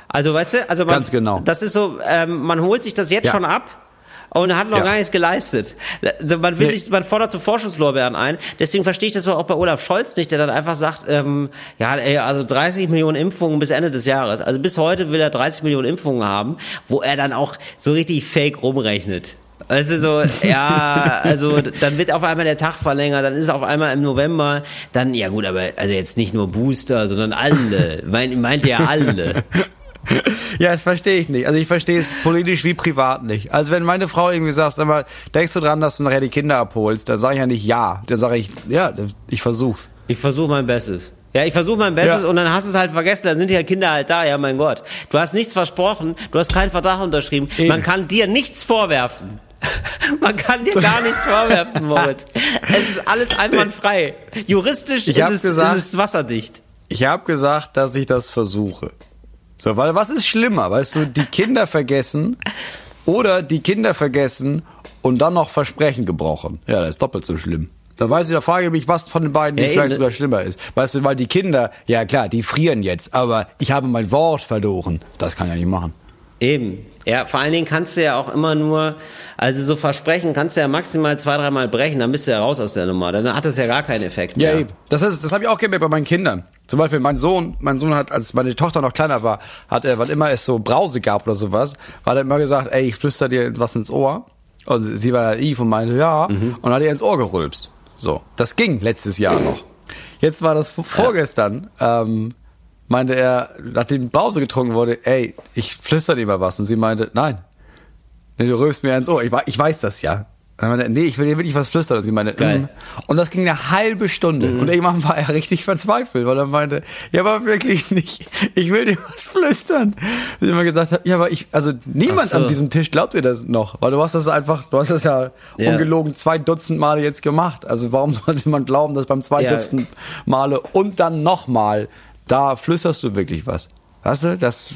Also weißt du, also man, Ganz genau. das ist so, ähm, man holt sich das jetzt Ja. schon ab und hat noch Ja. gar nichts geleistet. Also man will Nee. sich, man fordert so Vorschusslorbeeren ein. Deswegen verstehe ich das auch bei Olaf Scholz nicht, der dann einfach sagt, ähm, ja, ey, also 30 Millionen Impfungen bis Ende des Jahres. Also bis heute will er 30 Millionen Impfungen haben, wo er dann auch so richtig fake rumrechnet. Weißt du, so, ja, also dann wird auf einmal der Tag verlängert, dann ist es auf einmal im November, dann, ja gut, aber also jetzt nicht nur Booster, sondern alle. Meint, meint ja alle. [laughs] [laughs] Ja, das verstehe ich nicht. Also ich verstehe es politisch wie privat nicht. Also wenn meine Frau irgendwie sagt, sag mal, denkst du dran, dass du nachher die Kinder abholst, dann sage ich ja nicht ja. Dann sage ich, ja, ich versuch's. Ich versuche mein Bestes. Ja, ich versuche mein Bestes Ja. und dann hast du es halt vergessen, dann sind die ja Kinder halt da, ja mein Gott. Du hast nichts versprochen, du hast keinen Vertrag unterschrieben, Eben. man kann dir nichts vorwerfen. [laughs] Man kann dir gar nichts vorwerfen, Moritz. [laughs] Es ist alles einwandfrei. Juristisch ist es, gesagt- ist es wasserdicht. Ich habe gesagt, dass ich das versuche. So, weil was ist schlimmer, weißt du, die Kinder vergessen oder die Kinder vergessen und dann noch Versprechen gebrochen. Ja, das ist doppelt so schlimm. Da weiß ich, da frage ich mich, was von den beiden Ja, die vielleicht eben, ne? sogar schlimmer ist. Weißt du, weil die Kinder, ja klar, die frieren jetzt, aber ich habe mein Wort verloren. Das kann ich ja nicht machen. Eben. Ja, vor allen Dingen kannst du ja auch immer nur, also so Versprechen kannst du ja maximal zwei, dreimal brechen, dann bist du ja raus aus der Nummer. Dann hat das ja gar keinen Effekt Ja, mehr. eben. Das, ist, das habe ich auch gemerkt bei meinen Kindern. Zum Beispiel mein Sohn, mein Sohn hat, als meine Tochter noch kleiner war, hat er, wann immer es so Brause gab oder sowas, hat er immer gesagt, ey, ich flüster dir was ins Ohr. Und sie war Eve und meinte, ja, und hat ihr ins Ohr gerülpst. So. Das ging letztes Jahr noch. Jetzt war das vorgestern, ähm, meinte er, nachdem Brause getrunken wurde, ey, ich flüster dir mal was. Und sie meinte, nein. Nee, du rülpst mir ins Ohr. Ich, ich weiß das ja. Und er meinte, nee, ich will dir wirklich was flüstern. Und sie meinte, Geil. mm. Und das ging eine halbe Stunde. Und irgendwann war er richtig verzweifelt, weil er meinte, ja, aber wirklich nicht. Ich will dir was flüstern. Und ich immer gesagt habe, ja, aber ich, also niemand so. an diesem Tisch glaubt dir das noch, weil du hast das einfach, du hast das ja, Ja. ungelogen zwei Dutzend Male jetzt gemacht. Also warum sollte man glauben, dass beim zwei Ja. Dutzend Male und dann nochmal, da flüsterst du wirklich was? Weißt du, das,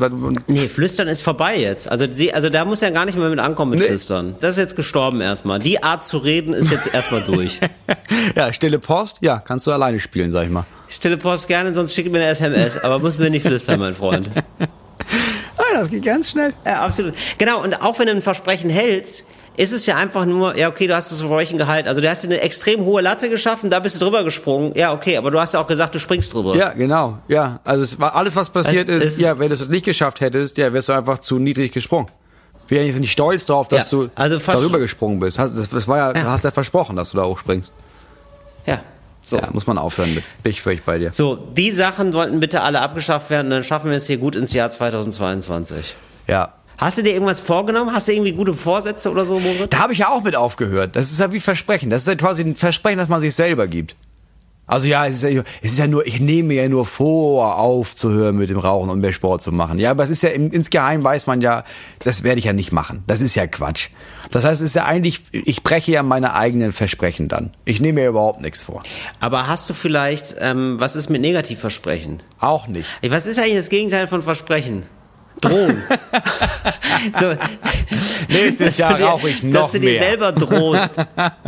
Nee, Flüstern ist vorbei jetzt. Also, sie, also da muss ja gar nicht mehr mit ankommen mit Nee. Flüstern. Das ist jetzt gestorben erstmal. Die Art zu reden ist jetzt erstmal durch. [laughs] ja, stille Post, ja, kannst du alleine spielen, sag ich mal. Stille Post gerne, sonst schick mir eine SMS, aber muss mir nicht flüstern, mein Freund. [laughs] Ah, das geht ganz schnell. Ja, absolut. Genau, und auch wenn du ein Versprechen hältst, ist es ja einfach nur, ja, okay, du hast das Versprechen gehalten. Also du hast eine extrem hohe Latte geschaffen, da bist du drüber gesprungen. Ja, okay, aber du hast ja auch gesagt, du springst drüber. Ja, genau. Ja, also es war alles, was passiert Es- ist. Ja, wenn du es nicht geschafft hättest, ja, wärst du einfach zu niedrig gesprungen. Wir sind nicht stolz drauf, dass Ja, du also darüber gesprungen bist. Das, das war ja, Ja. du hast ja versprochen, dass du da hochspringst. Ja. So. Ja, muss man aufhören mit. Bin ich völlig bei dir. So, die Sachen sollten bitte alle abgeschafft werden, dann schaffen wir es hier gut ins Jahr 2022. Ja. Hast du dir irgendwas vorgenommen? Hast du irgendwie gute Vorsätze oder so, Moritz? Da habe ich ja auch mit aufgehört. Das ist ja wie Versprechen. Das ist ja quasi ein Versprechen, das man sich selber gibt. Also ja, es ist ja, es ist ja nur, ich nehme mir ja nur vor, aufzuhören mit dem Rauchen und mehr Sport zu machen. Ja, aber es ist ja im, insgeheim weiß man ja, das werde ich ja nicht machen. Das ist ja Quatsch. Das heißt, es ist ja eigentlich, ich breche ja meine eigenen Versprechen dann. Ich nehme mir überhaupt nichts vor. Aber hast du vielleicht, ähm, was ist mit Negativversprechen? Auch nicht. Was ist eigentlich das Gegenteil von Versprechen? Drohen. [laughs] so, Nächstes Jahr rauche ich noch Dass du dir mehr. selber drohst.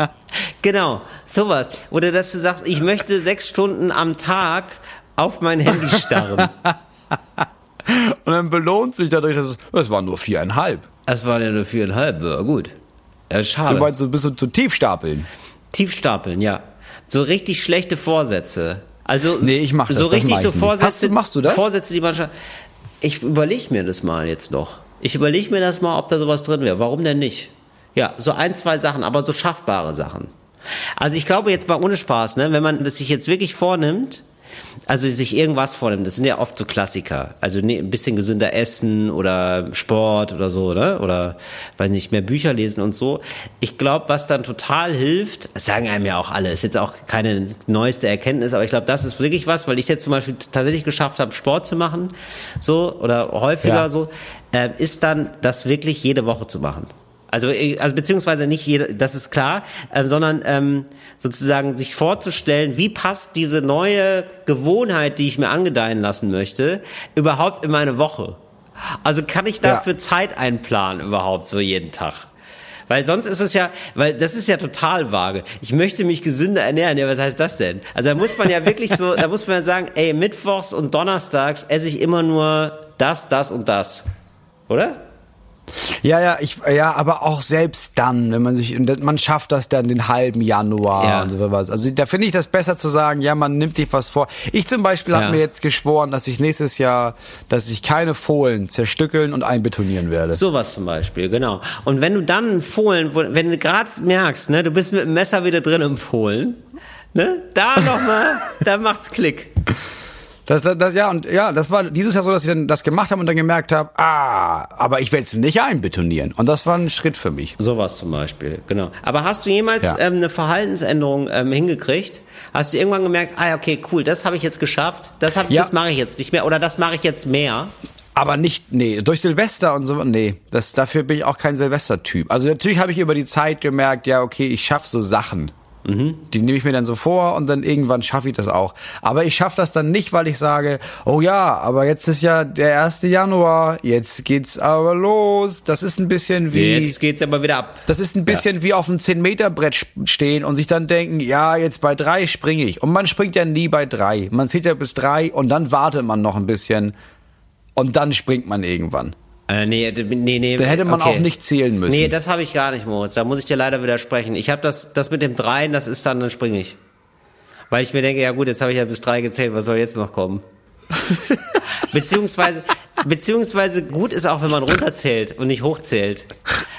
[laughs] genau, sowas. Oder dass du sagst, ich möchte sechs Stunden am Tag auf mein Handy starren. Und dann belohnt sich dadurch, dass es, es waren nur viereinhalb. Das waren ja nur viereinhalb, ja gut. Ja, schade. Du meinst, du bist so zu tief stapeln. Tiefstapeln, ja. So richtig schlechte Vorsätze. Also Nee, ich mach das, so das richtig mach so. Vorsätze. Hast du- machst du das? Vorsätze, die man schon. Ich überlege mir das mal jetzt noch. Ich überlege mir das mal, ob da sowas drin wäre. Warum denn nicht? Ja, so ein, zwei Sachen, aber so schaffbare Sachen. Also ich glaube jetzt mal ohne Spaß, ne, wenn man das sich jetzt wirklich vornimmt, also sich irgendwas vornimmt, das sind ja oft so Klassiker. Also ne, ein bisschen gesünder essen oder Sport oder so, oder? Oder, weiß nicht, mehr Bücher lesen und so. Ich glaube, was dann total hilft, das sagen einem ja auch alle, ist jetzt auch keine neueste Erkenntnis, aber ich glaube, das ist wirklich was, weil ich jetzt zum Beispiel tatsächlich geschafft habe, Sport zu machen, so, oder häufiger Ja. so, äh, ist dann, das wirklich jede Woche zu machen. Also, äh, also beziehungsweise nicht jede, das ist klar, äh, sondern ähm, sozusagen sich vorzustellen, wie passt diese neue Gewohnheit, die ich mir angedeihen lassen möchte, überhaupt in meine Woche. Also kann ich dafür Ja. Zeit einplanen überhaupt so jeden Tag? Weil sonst ist es ja, weil das ist ja total vage. Ich möchte mich gesünder ernähren. Ja, was heißt das denn? Also da muss man ja wirklich so, da muss man ja sagen, ey, mittwochs und donnerstags esse ich immer nur das, das und das. Oder? Ja, ja, ich, ja, aber auch selbst dann, wenn man sich, man schafft das dann den halben Januar Ja. und so was. Also da finde ich das besser zu sagen, ja, man nimmt sich was vor. Ich zum Beispiel Ja. habe mir jetzt geschworen, dass ich nächstes Jahr, dass ich keine Fohlen zerstückeln und einbetonieren werde. Sowas zum Beispiel, genau. Und wenn du dann Fohlen, wenn du gerade merkst, ne, du bist mit dem Messer wieder drin im Fohlen, ne, da nochmal, [laughs] da macht's Klick. Das, das, das, ja, und ja, das war dieses Jahr so, dass ich dann das gemacht habe und dann gemerkt habe, ah, aber ich werde es nicht einbetonieren. Und das war ein Schritt für mich. Sowas zum Beispiel, genau. Aber hast du jemals Ja. ähm, eine Verhaltensänderung ähm, hingekriegt? Hast du irgendwann gemerkt, ah, okay, cool, das habe ich jetzt geschafft, das, hab- Ja. das mache ich jetzt nicht mehr oder das mache ich jetzt mehr? Aber nicht, nee, durch Silvester und so, nee, das, dafür bin ich auch kein Silvester-Typ. Also natürlich habe ich über die Zeit gemerkt, ja, okay, ich schaffe so Sachen. Die nehme ich mir dann so vor und dann irgendwann schaffe ich das auch. Aber ich schaffe das dann nicht, weil ich sage, oh ja, aber jetzt ist ja der 1. Januar, jetzt geht's aber los. Das ist ein bisschen wie... Jetzt geht's aber wieder ab. Das ist ein bisschen wie auf einem 10-Meter-Brett sp- stehen und sich dann denken, ja, jetzt bei drei springe ich. Und man springt ja nie bei drei. Man zählt ja bis drei und dann wartet man noch ein bisschen und dann springt man irgendwann. Äh, nee, nee, nee. Da hätte man okay. auch nicht zählen müssen. Nee, das habe ich gar nicht, Moritz. Da muss ich dir leider widersprechen. Ich habe das, das mit dem Dreien, das ist dann, dann springe ich. Weil ich mir denke, ja gut, jetzt habe ich ja bis drei gezählt, was soll jetzt noch kommen? [laughs] beziehungsweise, beziehungsweise gut ist auch, wenn man runterzählt und nicht hochzählt.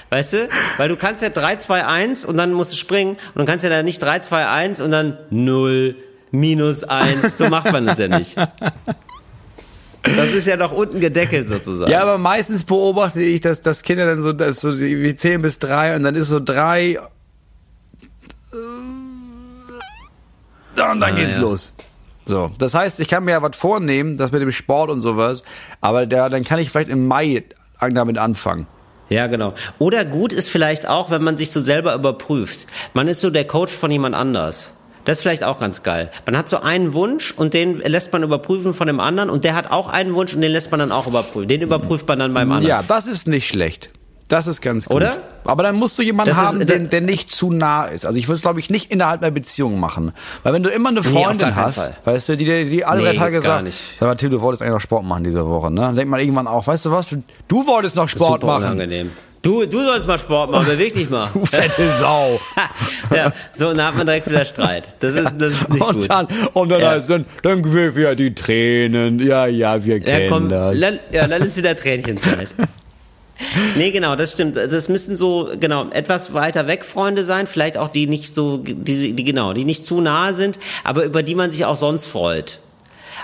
Weißt du? Weil du kannst ja 3, 2, 1 und dann musst du springen und du kannst ja dann nicht 3, 2, 1 und dann 0, minus 1. So macht man es ja nicht. [laughs] Das ist ja noch unten gedeckelt sozusagen. Ja, aber meistens beobachte ich, dass, dass Kinder dann so, dass so wir zählen bis drei und dann ist so drei äh, und dann Ah, geht's ja. los. So, das heißt, ich kann mir ja was vornehmen, das mit dem Sport und sowas, aber der, dann kann ich vielleicht im Mai damit anfangen. Ja, genau. Oder gut ist vielleicht auch, wenn man sich so selber überprüft. Man ist so der Coach von jemand anders. Das ist vielleicht auch ganz geil. Man hat so einen Wunsch und den lässt man überprüfen von dem anderen und der hat auch einen Wunsch und den lässt man dann auch überprüfen. Den überprüft man dann beim anderen. Ja, das ist nicht schlecht. Das ist ganz gut. Oder? Aber dann musst du jemanden Das ist- haben, der, der nicht zu nah ist. Also ich würde es, glaube ich, nicht innerhalb einer Beziehung machen. Weil wenn du immer eine Freundin keinen hast, Fall. weißt du, die, die, die alle Nee, drei Tage sagt, nicht. sag mal, Tim, du wolltest eigentlich noch Sport machen diese Woche, ne? Dann denkt man irgendwann auch, weißt du was, du, wolltest noch Sport machen. unangenehm. Du, du sollst mal Sport machen, beweg dich mal. [laughs] Du fette Sau. [laughs] ja, so, und dann hat man direkt wieder Streit. Das ist, das ist nicht [laughs] und gut. dann, und dann Ja. heißt dann, dann quillt wieder die Tränen. Ja, ja, wir Ja, kennen komm, das. dann, ja, dann ist wieder Tränchenzeit. Nee, genau, das stimmt. Das müssen so, genau, etwas weiter weg Freunde sein, vielleicht auch die nicht so, die, die genau, die nicht zu nahe sind, aber über die man sich auch sonst freut.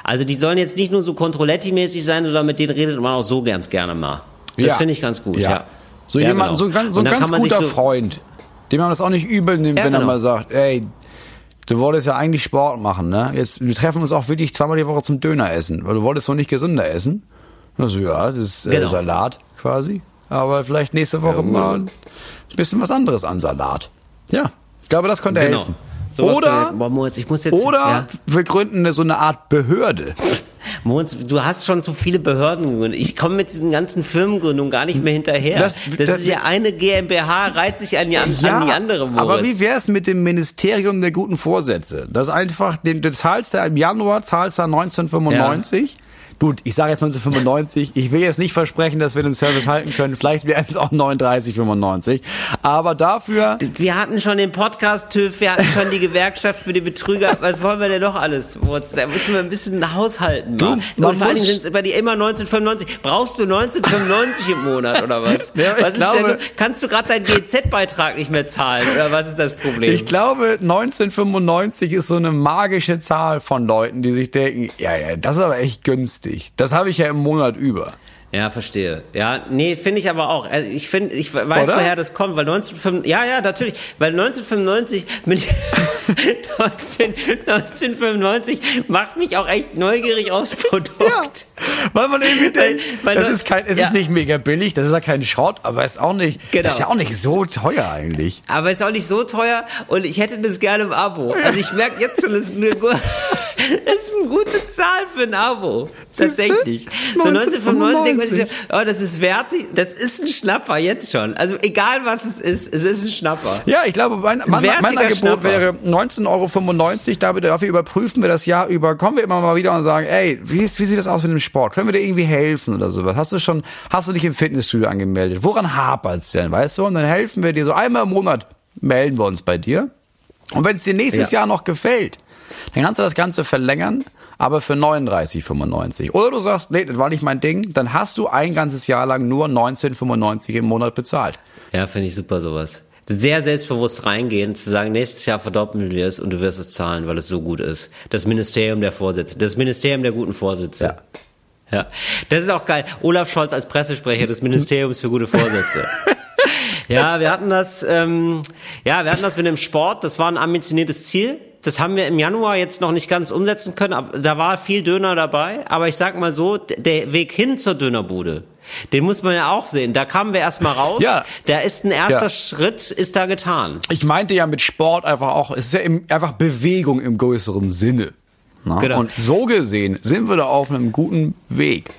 Also die sollen jetzt nicht nur so Controletti-mäßig sein, sondern mit denen redet man auch so ganz gerne mal. Das Ja. finde ich ganz gut, ja. So Ja, jemand, genau. so, ein ganz- so ein ganz guter so- Freund, dem man das auch nicht übel nimmt, Ja, wenn er genau. mal sagt, ey, du wolltest ja eigentlich Sport machen, ne? Jetzt, wir treffen uns auch wirklich zweimal die Woche zum Döner essen, weil du wolltest so nicht gesünder essen. Also ja, das ist äh, Genau. Salat quasi. Aber vielleicht nächste Woche mal ein bisschen was anderes an Salat. Ja, ich glaube, das könnte Genau. helfen. Sowas oder, Boah, Moritz, ich muss jetzt, oder ja. wir gründen so eine Art Behörde. [laughs] Moritz, du hast schon zu viele Behörden gegründet. Ich komme mit diesen ganzen Firmengründungen gar nicht mehr hinterher. Das- Das, das- ist ja eine GmbH, reiht sich an die, an, an die andere, Moritz. aber wie wär's mit dem Ministerium der guten Vorsätze? Das einfach, den, du zahlst ja im Januar, zahlst du 1995, Gut, ich sage jetzt 1995. Ich will jetzt nicht versprechen, dass wir den Service halten können. Vielleicht werden es auch 39,95. Aber dafür. Wir hatten schon den Podcast TÜV, wir hatten schon die Gewerkschaft für die Betrüger. Was wollen wir denn noch alles? Da müssen wir ein bisschen haushalten. Du, Und vor allen Dingen muss- sind es bei dir immer 1995. Brauchst du 1995 im Monat oder was? Ja, was ist glaube- denn, kannst du gerade deinen GZ-Beitrag nicht mehr zahlen oder was ist das Problem? Ich glaube, 1995 ist so eine magische Zahl von Leuten, die sich denken, ja, ja, das ist aber echt günstig. Das habe ich ja im Monat über. Ja, verstehe. Ja, nee, finde ich aber auch. Also ich finde, ich weiß, Oder? woher das kommt, weil 1995, ja, ja, natürlich, weil 1995 bin ich, 19, 1995 macht mich auch echt neugierig aufs Produkt. Weil man irgendwie denkt, weil das du- ist kein, es ja. ist nicht mega billig, das ist ja kein Schrott, aber es ist auch nicht, Genau. das ist ja auch nicht so teuer eigentlich. Aber ist auch nicht so teuer und ich hätte das gerne im Abo. Also ich merke jetzt schon, das ist eine, [laughs] das ist eine gute Zahl für ein Abo. Tatsächlich. So 1995 denkt man sich, oh, das ist wert, das ist ein Schnapper jetzt schon. Also egal was es ist, es ist ein Schnapper. Ja, ich glaube, mein, mein, mein Angebot Schnapper. wäre 19,95 Euro. Dafür, dafür überprüfen wir das Jahr über. Kommen wir immer mal wieder und sagen, ey, wie, ist, wie sieht das aus mit dem Sport? Können wir dir irgendwie helfen oder sowas? Hast du schon, hast du dich im Fitnessstudio angemeldet? Woran hapert's denn, weißt du? Und dann helfen wir dir so einmal im Monat, melden wir uns bei dir. Und wenn es dir nächstes Ja. Jahr noch gefällt, dann kannst du das Ganze verlängern, aber für 39,95. Oder du sagst, nee, das war nicht mein Ding, dann hast du ein ganzes Jahr lang nur 19,95 im Monat bezahlt. Ja, finde ich super sowas. Sehr selbstbewusst reingehen, zu sagen, nächstes Jahr verdoppeln wir es und du wirst es zahlen, weil es so gut ist. Das Ministerium der Vorsätze, das Ministerium der guten Vorsätze. Ja. Ja, das ist auch geil. Olaf Scholz als Pressesprecher des Ministeriums für gute Vorsätze. [laughs] ja, wir hatten das, ähm, ja, wir hatten das mit dem Sport. Das war ein ambitioniertes Ziel. Das haben wir im Januar jetzt noch nicht ganz umsetzen können. Aber da war viel Döner dabei. Aber ich sag mal so, der Weg hin zur Dönerbude, den muss man ja auch sehen. Da kamen wir erstmal raus. Ja. Da ist ein erster Ja. Schritt, ist da getan. Ich meinte ja mit Sport einfach auch, es ist ja im, einfach Bewegung im größeren Sinne. Na? Genau. Und so gesehen sind wir da auf einem guten Weg.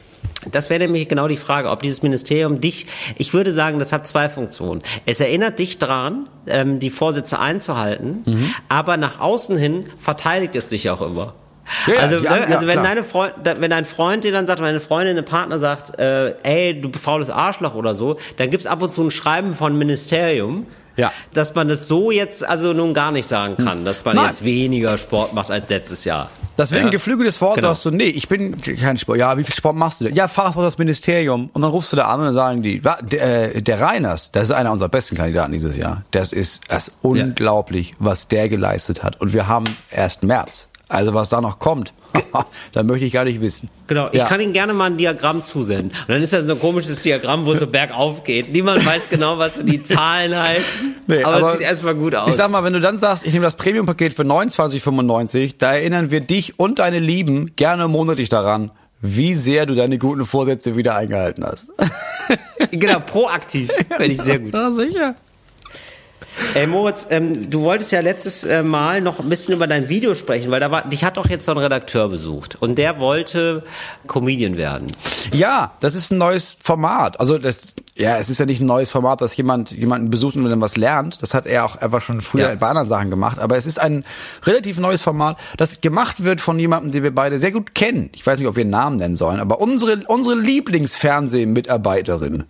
Das wäre nämlich genau die Frage, ob dieses Ministerium dich, ich würde sagen, das hat zwei Funktionen. Es erinnert dich dran, ähm, die Vorsätze einzuhalten, Mhm. aber nach außen hin verteidigt es dich auch immer. Ja, ja, also, ja, ne, ja, also wenn deine Freund, wenn dein Freund dir dann sagt, wenn deine Freundin, ein Partner sagt, äh, ey, du faules Arschloch oder so, dann gibt's ab und zu ein Schreiben von Ministerium, Ja. dass man das so jetzt also nun gar nicht sagen kann, dass man Nein. jetzt weniger Sport macht als letztes Jahr. Das wäre Ja. ein geflügeltes Wort, Genau. sagst du, nee, ich bin kein Sport. Ja, wie viel Sport machst du denn? Ja, fahr vor das Ministerium. Und dann rufst du da an und dann sagen die, der, äh, der Reiners, das ist einer unserer besten Kandidaten dieses Jahr. Das ist, das ist unglaublich, was der geleistet hat. Und wir haben erst März. Also was da noch kommt, [laughs] da möchte ich gar nicht wissen. Genau, ich Ja. kann Ihnen gerne mal ein Diagramm zusenden. Und dann ist das so ein komisches Diagramm, wo es so bergauf geht. Niemand weiß genau, was so die Zahlen heißen. Nee, aber, aber es sieht erstmal gut aus. Ich sag mal, wenn du dann sagst, ich nehme das Premium-Paket für 29,95, da erinnern wir dich und deine Lieben gerne monatlich daran, wie sehr du deine guten Vorsätze wieder eingehalten hast. [laughs] genau, proaktiv. Finde ich sehr gut. Ja, sicher. Ey Moritz, ähm, du wolltest ja letztes äh, Mal noch ein bisschen über dein Video sprechen, weil da war, dich hat doch jetzt so ein Redakteur besucht und der wollte Comedian werden. Ja, das ist ein neues Format. Also das, ja, es ist ja nicht ein neues Format, dass jemand jemanden besucht und dann was lernt. Das hat er auch einfach schon früher Ja. bei anderen Sachen gemacht. Aber es ist ein relativ neues Format, das gemacht wird von jemandem, den wir beide sehr gut kennen. Ich weiß nicht, ob wir einen Namen nennen sollen, aber unsere unsere Lieblingsfernsehmitarbeiterin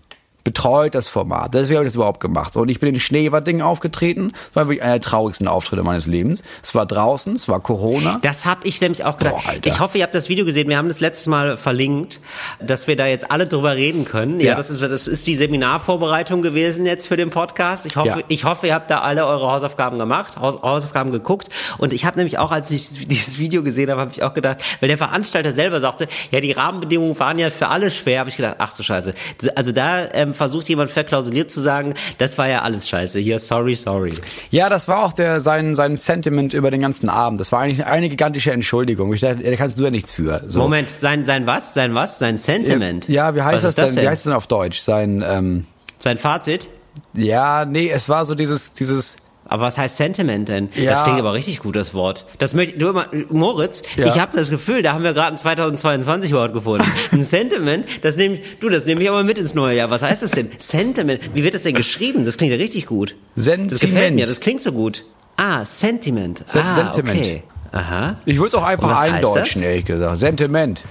betreut das Format. Deswegen habe ich das überhaupt gemacht. Und ich bin in Schneewart-Ding aufgetreten. Das war wirklich einer der traurigsten Auftritte meines Lebens. Es war draußen, es war Corona. Das habe ich nämlich auch gedacht. Boah, ich hoffe, ihr habt das Video gesehen. Wir haben das letztes Mal verlinkt, dass wir da jetzt alle drüber reden können. Ja, Ja. das ist das ist die Seminarvorbereitung gewesen jetzt für den Podcast. Ich hoffe, Ja. ich hoffe, ihr habt da alle eure Hausaufgaben gemacht, Haus, Hausaufgaben geguckt. Und ich habe nämlich auch, als ich [laughs] dieses Video gesehen habe, habe ich auch gedacht, weil der Veranstalter selber sagte, ja, die Rahmenbedingungen waren ja für alle schwer. Habe ich gedacht, ach so Scheiße. Also da ähm, versucht jemand verklausuliert zu sagen, das war ja alles Scheiße. Hier, sorry, sorry. Ja, das war auch der, sein, sein Sentiment über den ganzen Abend. Das war eigentlich eine gigantische Entschuldigung. Ich dachte, da kannst du ja nichts für. So. Moment, sein sein was? Sein was? Sein Sentiment? Ja, wie heißt das das denn? denn? Wie heißt das denn auf Deutsch? Sein, ähm, Sein Fazit? ja, nee, es war so dieses, dieses, Aber was heißt Sentiment denn? Ja. Das klingt aber richtig gut, das Wort. Das möchte du immer, Moritz, Ja. ich habe das Gefühl, da haben wir gerade ein 2022 Wort gefunden. [laughs] Ein Sentiment, das nehme ich, du, das nehme ich aber mit ins neue Jahr. Was heißt das denn? Sentiment. Wie wird das denn geschrieben? Das klingt ja richtig gut. Das gefällt Sentiment. mir, das klingt so gut. Ah, Sentiment. Se- ah, Sentiment. okay. Aha. ich würde es auch einfach eindeutschen, ehrlich gesagt. Sentiment.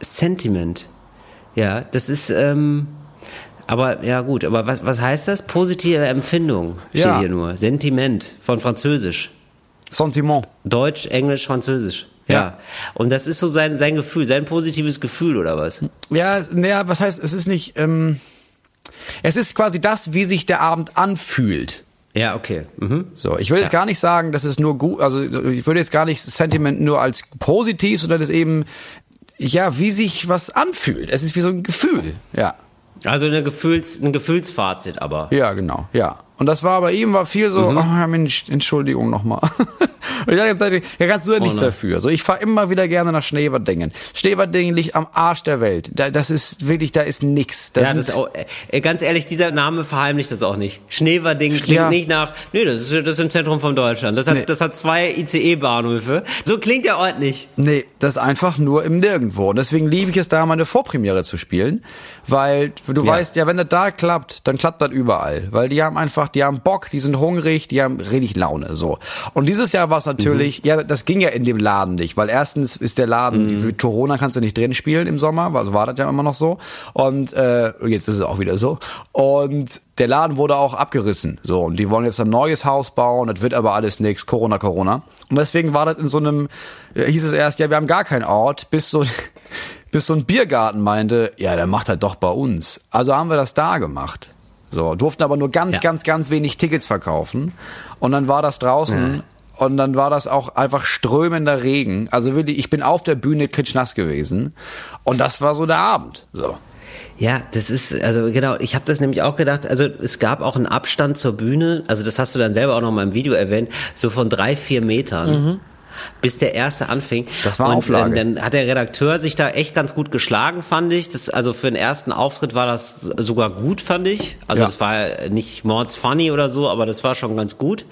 Sentiment. Ja, das ist, ähm, aber ja gut, aber was, was heißt das? Positive Empfindung steht Ja. hier nur. Sentiment von Französisch. Sentiment. Deutsch, Englisch, Französisch. Ja. Ja. Und das ist so sein, sein Gefühl, sein positives Gefühl oder was? Ja, naja, was heißt, es ist nicht, ähm, es ist quasi das, wie sich der Abend anfühlt. Ja, okay. Mhm. So, ich will jetzt gar nicht sagen, dass es nur gut, also ich würde jetzt gar nicht Sentiment nur als positiv, sondern das eben, ja, wie sich was anfühlt. Es ist wie so ein Gefühl, ja. Also eine Gefühls, ein Gefühlsfazit aber. Ja, genau, ja. Und das war bei ihm war viel so, Mhm. oh Mensch, Entschuldigung nochmal. [laughs] Und ich dachte jetzt, ja, kannst du ja nichts nein. dafür. So, ich fahre immer wieder gerne nach Schneverdingen. Schneverdingen liegt am Arsch der Welt. Da, das ist wirklich, da ist nix. Das ja, das ist auch, äh, ganz ehrlich, dieser Name verheimlicht das auch nicht. Schneverding klingt Ja. nicht nach, nee, das ist, das ist im Zentrum von Deutschland. Das hat, Nee. das hat zwei ICE-Bahnhöfe. So klingt der Ort nicht. Nee, das ist einfach nur im Nirgendwo. Und deswegen liebe ich es da, meine Vorpremiere zu spielen. Weil du Ja. weißt, ja, wenn das da klappt, dann klappt das überall. Weil die haben einfach, die haben Bock, die sind hungrig, die haben richtig Laune, so. Und dieses Jahr war es natürlich, ja, das ging ja in dem Laden nicht. Weil erstens ist der Laden, mit Corona kannst du nicht drin spielen im Sommer, also war das ja immer noch so. Und äh, jetzt ist es auch wieder so. Und der Laden wurde auch abgerissen. So, und die wollen jetzt ein neues Haus bauen, das wird aber alles nix, Corona, Corona. Und deswegen war das in so einem, äh, hieß es erst, ja, wir haben gar keinen Ort, bis so, [laughs] bis so ein Biergarten meinte, ja, der macht halt doch bei uns. Also haben wir das da gemacht. So, durften aber nur ganz, Ja. ganz, ganz wenig Tickets verkaufen. Und dann war das draußen. Und dann war das auch einfach strömender Regen. Also wirklich, ich bin auf der Bühne klitschnass gewesen. Und das war so der Abend. So. Ja, das ist, also genau, ich habe das nämlich auch gedacht, also es gab auch einen Abstand zur Bühne, also das hast du dann selber auch noch mal im Video erwähnt, so von drei, vier Metern. Bis der erste anfing. Das war und, Auflage. Ähm, dann hat der Redakteur sich da echt ganz gut geschlagen, fand ich. Das, also für den ersten Auftritt war das sogar gut, fand ich. Also Ja. das war nicht mords funny oder so, aber das war schon ganz gut.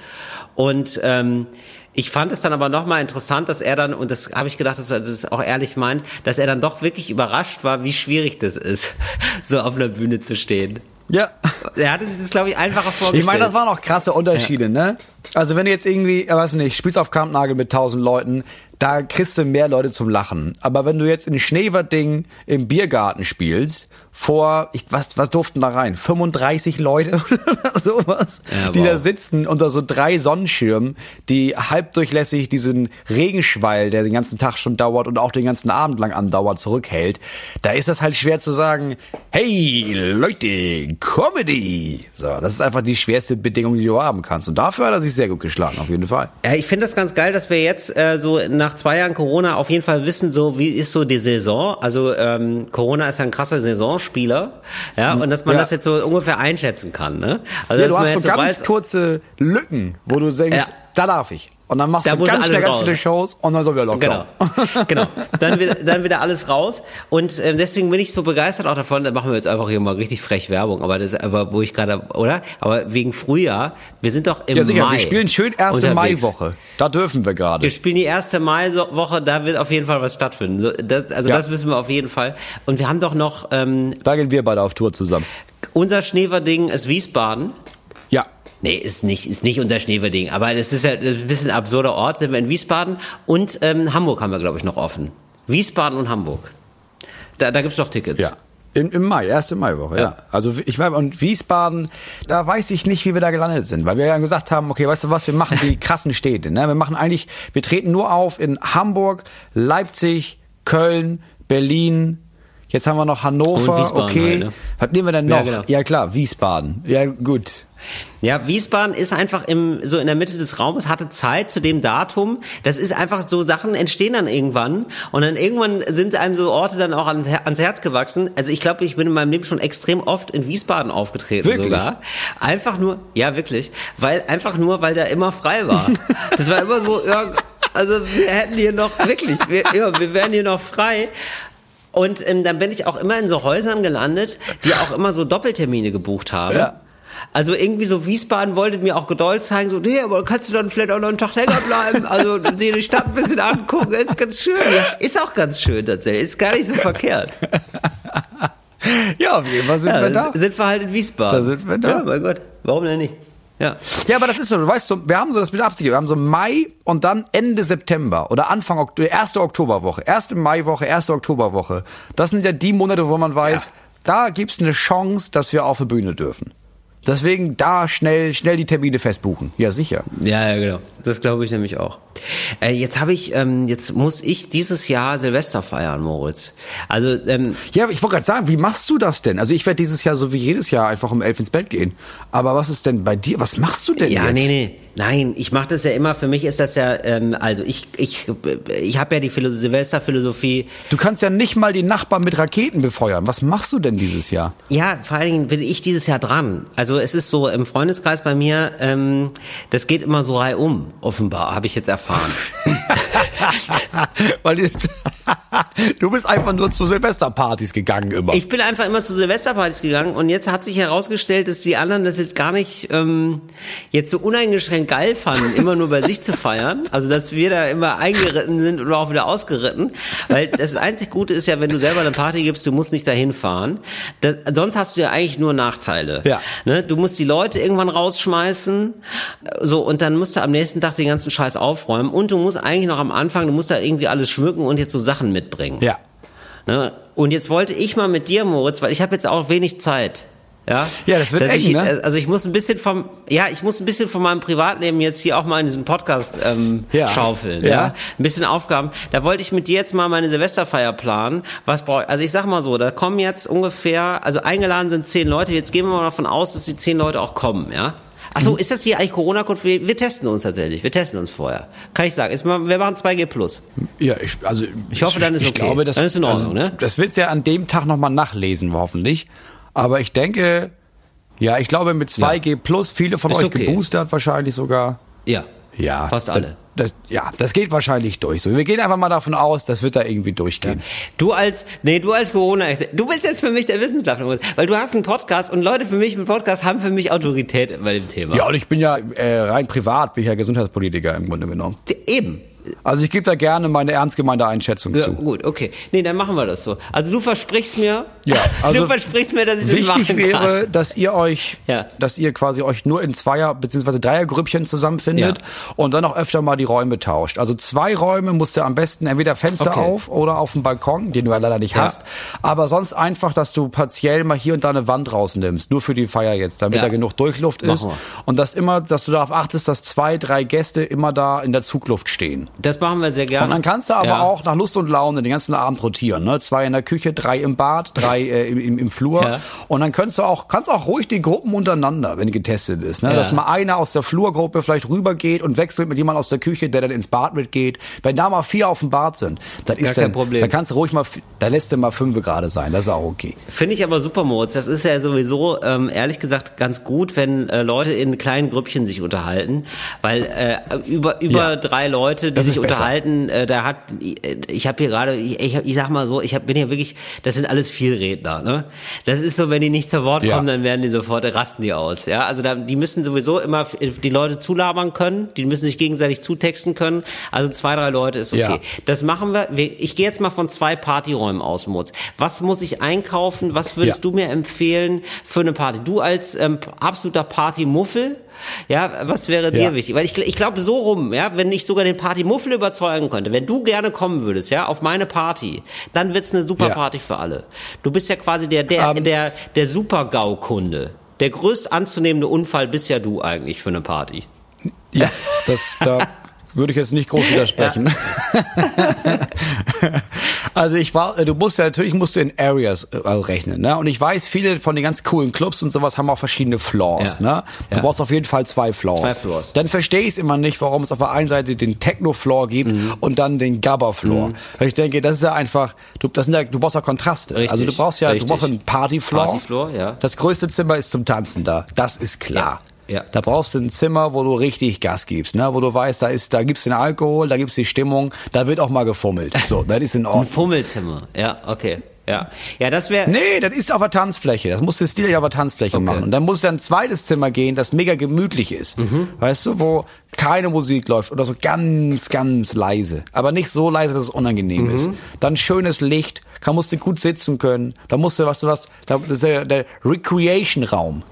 Und ähm, ich fand es dann aber nochmal interessant, dass er dann, und das habe ich gedacht, dass er das auch ehrlich meint, dass er dann doch wirklich überrascht war, wie schwierig das ist, [laughs] so auf einer Bühne zu stehen. Ja. Er hatte sich das, glaube ich, einfacher vorgestellt. Ich meine, das waren auch krasse Unterschiede, ne? Also wenn du jetzt irgendwie, weiß nicht, spielst auf Kampnagel mit tausend Leuten, da kriegst du mehr Leute zum Lachen. Aber wenn du jetzt in Schneverding im Biergarten spielst, vor, ich, was, was durften da rein? 35 Leute [laughs] oder sowas, Ja, die wow. da sitzen unter so drei Sonnenschirmen, die halbdurchlässig diesen Regenschwall, der den ganzen Tag schon dauert und auch den ganzen Abend lang andauert, zurückhält. Da ist das halt schwer zu sagen, hey Leute, Comedy. So, das ist einfach die schwerste Bedingung, die du haben kannst. Und dafür hat er sich sehr gut geschlagen, auf jeden Fall. Ja, ich finde das ganz geil, dass wir jetzt äh, so nach zwei Jahren Corona auf jeden Fall wissen, so wie ist so die Saison. Also ähm, Corona ist ja ein krasser Saisonspieler, ja, und dass man Ja. das jetzt so ungefähr einschätzen kann. Ne? Also Ja, du hast so ganz weiß, kurze Lücken, wo du denkst, da darf ich. Und dann machst Da du ganz schnell ganz viele Shows und dann soll wieder Lockdown. Genau, genau. Dann wieder, [laughs] dann wieder alles raus. Und ähm, deswegen bin ich so begeistert auch davon. Da machen wir jetzt einfach hier mal richtig frech Werbung. Aber das, aber wo ich gerade, oder? Aber wegen Frühjahr. Wir sind doch im Ja, sicher. Mai. Wir spielen schön erste. Maiwoche. Da dürfen wir gerade. Wir spielen die erste Maiwoche, da wird auf jeden Fall was stattfinden. Das, also Ja. das wissen wir auf jeden Fall. Und wir haben doch noch ähm, Da gehen wir beide auf Tour zusammen. unser Schneverding ist Wiesbaden. Ja. Nee, ist nicht, ist nicht unser Schneverding, aber das ist ja ein bisschen ein absurder Ort, sind wir in Wiesbaden und ähm, Hamburg haben wir, glaube ich, noch offen. Wiesbaden und Hamburg. Da, da gibt's doch Tickets. Ja. Im, Im Mai, erste Maiwoche, ja. Ja. Also ich war und Wiesbaden, da weiß ich nicht, wie wir da gelandet sind, weil wir ja gesagt haben, okay, weißt du was, wir machen die [laughs] krassen Städte, ne? Wir machen eigentlich, wir treten nur auf in Hamburg, Leipzig, Köln, Berlin. Jetzt haben wir noch Hannover, okay. halt, ne? Was nehmen wir denn Ja, noch? genau. ja klar, Wiesbaden. Ja, gut. Ja, Wiesbaden ist einfach im, so in der Mitte des Raumes, hatte Zeit zu dem Datum. Das ist einfach so, Sachen entstehen dann irgendwann. Und dann irgendwann sind einem so Orte dann auch an, ans Herz gewachsen. Also ich glaube, ich bin in meinem Leben schon extrem oft in Wiesbaden aufgetreten Wirklich? sogar. Einfach nur, ja wirklich, weil, einfach nur, weil da immer frei war. [laughs] Das war immer so, ja, also wir hätten hier noch, wirklich, wir, ja, wir wären hier noch frei. Und ähm, dann bin ich auch immer in so Häusern gelandet, die auch immer so Doppeltermine gebucht haben. Ja. Also irgendwie so Wiesbaden wollte mir auch gedollt zeigen, so, nee, aber kannst du dann vielleicht auch noch einen Tag länger bleiben, also [laughs] dir die Stadt ein bisschen angucken, ist ganz schön. Ja, ist auch ganz schön tatsächlich, ist gar nicht so verkehrt. [laughs] Ja, auf jeden Fall sind Ja, wir da. Sind wir halt in Wiesbaden. Da sind wir da. Ja, mein Gott, warum denn nicht? Ja. Ja, aber das ist so, du weißt du, wir haben so das mit Absicht, wir haben so Mai und dann Ende September oder Anfang Oktober, erste Oktoberwoche, erste Maiwoche, erste Oktoberwoche. Das sind ja die Monate, wo man weiß, Ja. da gibt's eine Chance, dass wir auf die Bühne dürfen. Deswegen da schnell, schnell die Termine festbuchen. Ja, sicher. Ja, ja, genau. Das glaube ich nämlich auch. Äh, jetzt habe ich, ähm, jetzt muss ich dieses Jahr Silvester feiern, Moritz. Also, ähm, Ja, ich wollte gerade sagen, wie machst du das denn? Also ich werde dieses Jahr so wie jedes Jahr einfach um elf ins Bett gehen. Aber was ist denn bei dir? Was machst du denn ja, jetzt? nee, nee. Nein, ich mache das ja immer, für mich ist das ja, ähm, also ich, ich, ich habe ja die Philo Silvesterphilosophie, Du kannst ja nicht mal die Nachbarn mit Raketen befeuern. Was machst du denn dieses Jahr? Ja, vor allen Dingen bin ich dieses Jahr dran. Also es ist so im Freundeskreis bei mir, ähm, das geht immer so reihum, offenbar, habe ich jetzt erfahren. [laughs] [laughs] Du bist einfach nur zu Silvesterpartys gegangen immer. Ich bin einfach immer zu Silvesterpartys gegangen und jetzt hat sich herausgestellt, dass die anderen das jetzt gar nicht ähm, jetzt so uneingeschränkt geil fanden, immer nur bei sich zu feiern. Also dass wir da immer eingeritten sind oder auch wieder ausgeritten. Weil das einzig Gute ist ja, wenn du selber eine Party gibst, du musst nicht dahin fahren. Das, sonst hast du ja eigentlich nur Nachteile. Ja. Ne? Du musst die Leute irgendwann rausschmeißen, so und dann musst du am nächsten Tag den ganzen Scheiß aufräumen und du musst eigentlich noch am Anfang, du musst da irgendwie alles schmücken und jetzt so Sachen mitbringen. ja. Ne? Und jetzt wollte ich mal mit dir, Moritz, weil ich habe jetzt auch wenig Zeit. Ja, Ja, das wird eng, ich, ne? Also ich muss ein bisschen vom, ja, ich muss ein bisschen von meinem Privatleben jetzt hier auch mal in diesem Podcast ähm, Ja. schaufeln. Ja. Ja. ein bisschen Aufgaben. Da wollte ich mit dir jetzt mal meine Silvesterfeier planen. Was brauche Also ich sag mal so, da kommen jetzt ungefähr, also eingeladen sind zehn Leute. Jetzt gehen wir mal davon aus, dass die zehn Leute auch kommen, ja. Ach Mhm. so, ist das hier eigentlich Corona-Code? Wir, wir testen uns tatsächlich. Wir testen uns vorher. Kann ich sagen. Ist wir machen 2G plus. Ja, ich, also Ich hoffe, dann ist ich okay. Glaube, das, Dann ist in Ordnung, also, ne? Das willst du ja an dem Tag nochmal nachlesen, hoffentlich. Aber ich denke, ja, ich glaube mit 2G plus, viele von Ist euch okay. geboostert wahrscheinlich sogar. Ja. Ja, Fast alle. Das, ja, das geht wahrscheinlich durch. So, wir gehen einfach mal davon aus, das wird da irgendwie durchgehen. Du als, nee, du als corona du bist jetzt für mich der Wissenschaftler, weil du hast einen Podcast und Leute für mich mit Podcast haben für mich Autorität bei dem Thema. Ja, und ich bin ja äh, rein privat, bin ich ja Gesundheitspolitiker im Grunde genommen. Eben. Also ich gebe da gerne meine ernst gemeinte Einschätzung Ja, zu. gut, okay. Nee, dann machen wir das so. Also du versprichst mir, Ja, [laughs] also du versprichst mir, dass ich das Wichtig machen wäre, kann. dass ihr euch, Ja. dass ihr quasi euch nur in Zweier- bzw. Dreiergrüppchen zusammenfindet Ja. und dann auch öfter mal die Räume tauscht. Also zwei Räume musst du am besten entweder Fenster Okay. auf oder auf dem Balkon, den du ja leider nicht hast. Aber sonst einfach, dass du partiell mal hier und da eine Wand rausnimmst, nur für die Feier jetzt, damit da genug Durchluft ist. Wir. Und dass immer, dass du darauf achtest, dass zwei, drei Gäste immer da in der Zugluft stehen. Das machen wir sehr gerne. Und dann kannst du aber Ja. auch nach Lust und Laune den ganzen Abend rotieren. Ne? Zwei in der Küche, drei im Bad, drei äh, im, im, im Flur. Ja. Und dann kannst du auch, kannst auch ruhig die Gruppen untereinander, wenn getestet ist. Ne? Ja. Dass mal einer aus der Flurgruppe vielleicht rübergeht und wechselt mit jemand aus der Küche, der dann ins Bad mitgeht. Wenn da mal vier auf dem Bad sind, dann ist kein dann, Problem. dann kannst du ruhig mal, da lässt du mal fünf gerade sein. Das ist auch okay. Finde ich aber super, Moritz. Das ist ja sowieso, ähm, ehrlich gesagt, ganz gut, wenn äh, Leute in kleinen Grüppchen sich unterhalten. Weil äh, über, über drei Leute, die Das sich ist besser. unterhalten, äh, da hat, ich habe hier gerade, ich, ich, sag mal so, ich hab, bin hier wirklich, das sind alles Vielredner. Ne? Das ist so, wenn die nicht zu Wort Ja. kommen, dann werden die sofort, rasten die aus. Ja, Also da, die müssen sowieso immer die Leute zulabern können, die müssen sich gegenseitig zutexten können. Also zwei, drei Leute ist okay. Ja. Das machen wir. ich gehe jetzt mal von zwei Partyräumen aus, Moritz. Was muss ich einkaufen? Was würdest Ja. du mir empfehlen für eine Party? Du als ähm, absoluter Partymuffel, ja, was wäre dir Ja. wichtig? Weil ich, ich glaube so rum, ja, wenn ich sogar den Partymuffel überzeugen könnte, wenn du gerne kommen würdest, ja, auf meine Party, dann wird's eine super Ja. Party für alle. Du bist ja quasi der der Ähm. der der Super-GAU-Kunde. Der größt anzunehmende Unfall bist ja du eigentlich für eine Party. Ja, das, da würde ich jetzt nicht groß widersprechen. [laughs] also ich war, du musst ja natürlich musst du in Areas äh, rechnen, ne? Und ich weiß, viele von den ganz coolen Clubs und sowas haben auch verschiedene Floors, Ja. ne? Du Ja. brauchst auf jeden Fall zwei Floors. Zwei Floors. Dann verstehe ich es immer nicht, warum es auf der einen Seite den Techno-Floor gibt Mhm. und dann den Gabba-Floor. Weil Ich denke, das ist ja einfach, du, das sind ja, du brauchst ja Kontraste. Richtig, also du brauchst ja, richtig. du brauchst einen Party-Floor. Partyfloor, ja. Das größte Zimmer ist zum Tanzen da. Das ist klar. Ja. Da brauchst du ein Zimmer, wo du richtig Gas gibst, ne? Wo du weißt, da ist, da gibt's den Alkohol, da gibt's die Stimmung, da wird auch mal gefummelt. So, das ist in Ein Ordnung. Fummelzimmer. Ja, okay. Ja. Ja, das wäre Nee, das ist auf der Tanzfläche. Das musst du stilig auf der Tanzfläche Okay. machen. Und dann muss du ein zweites Zimmer gehen, das mega gemütlich ist. Mhm. Weißt du, wo keine Musik läuft oder so ganz, ganz leise. Aber nicht so leise, dass es unangenehm Mhm. ist. Dann schönes Licht, da musst du gut sitzen können. Da musst du, du was, da, das ist der, der Recreation-Raum.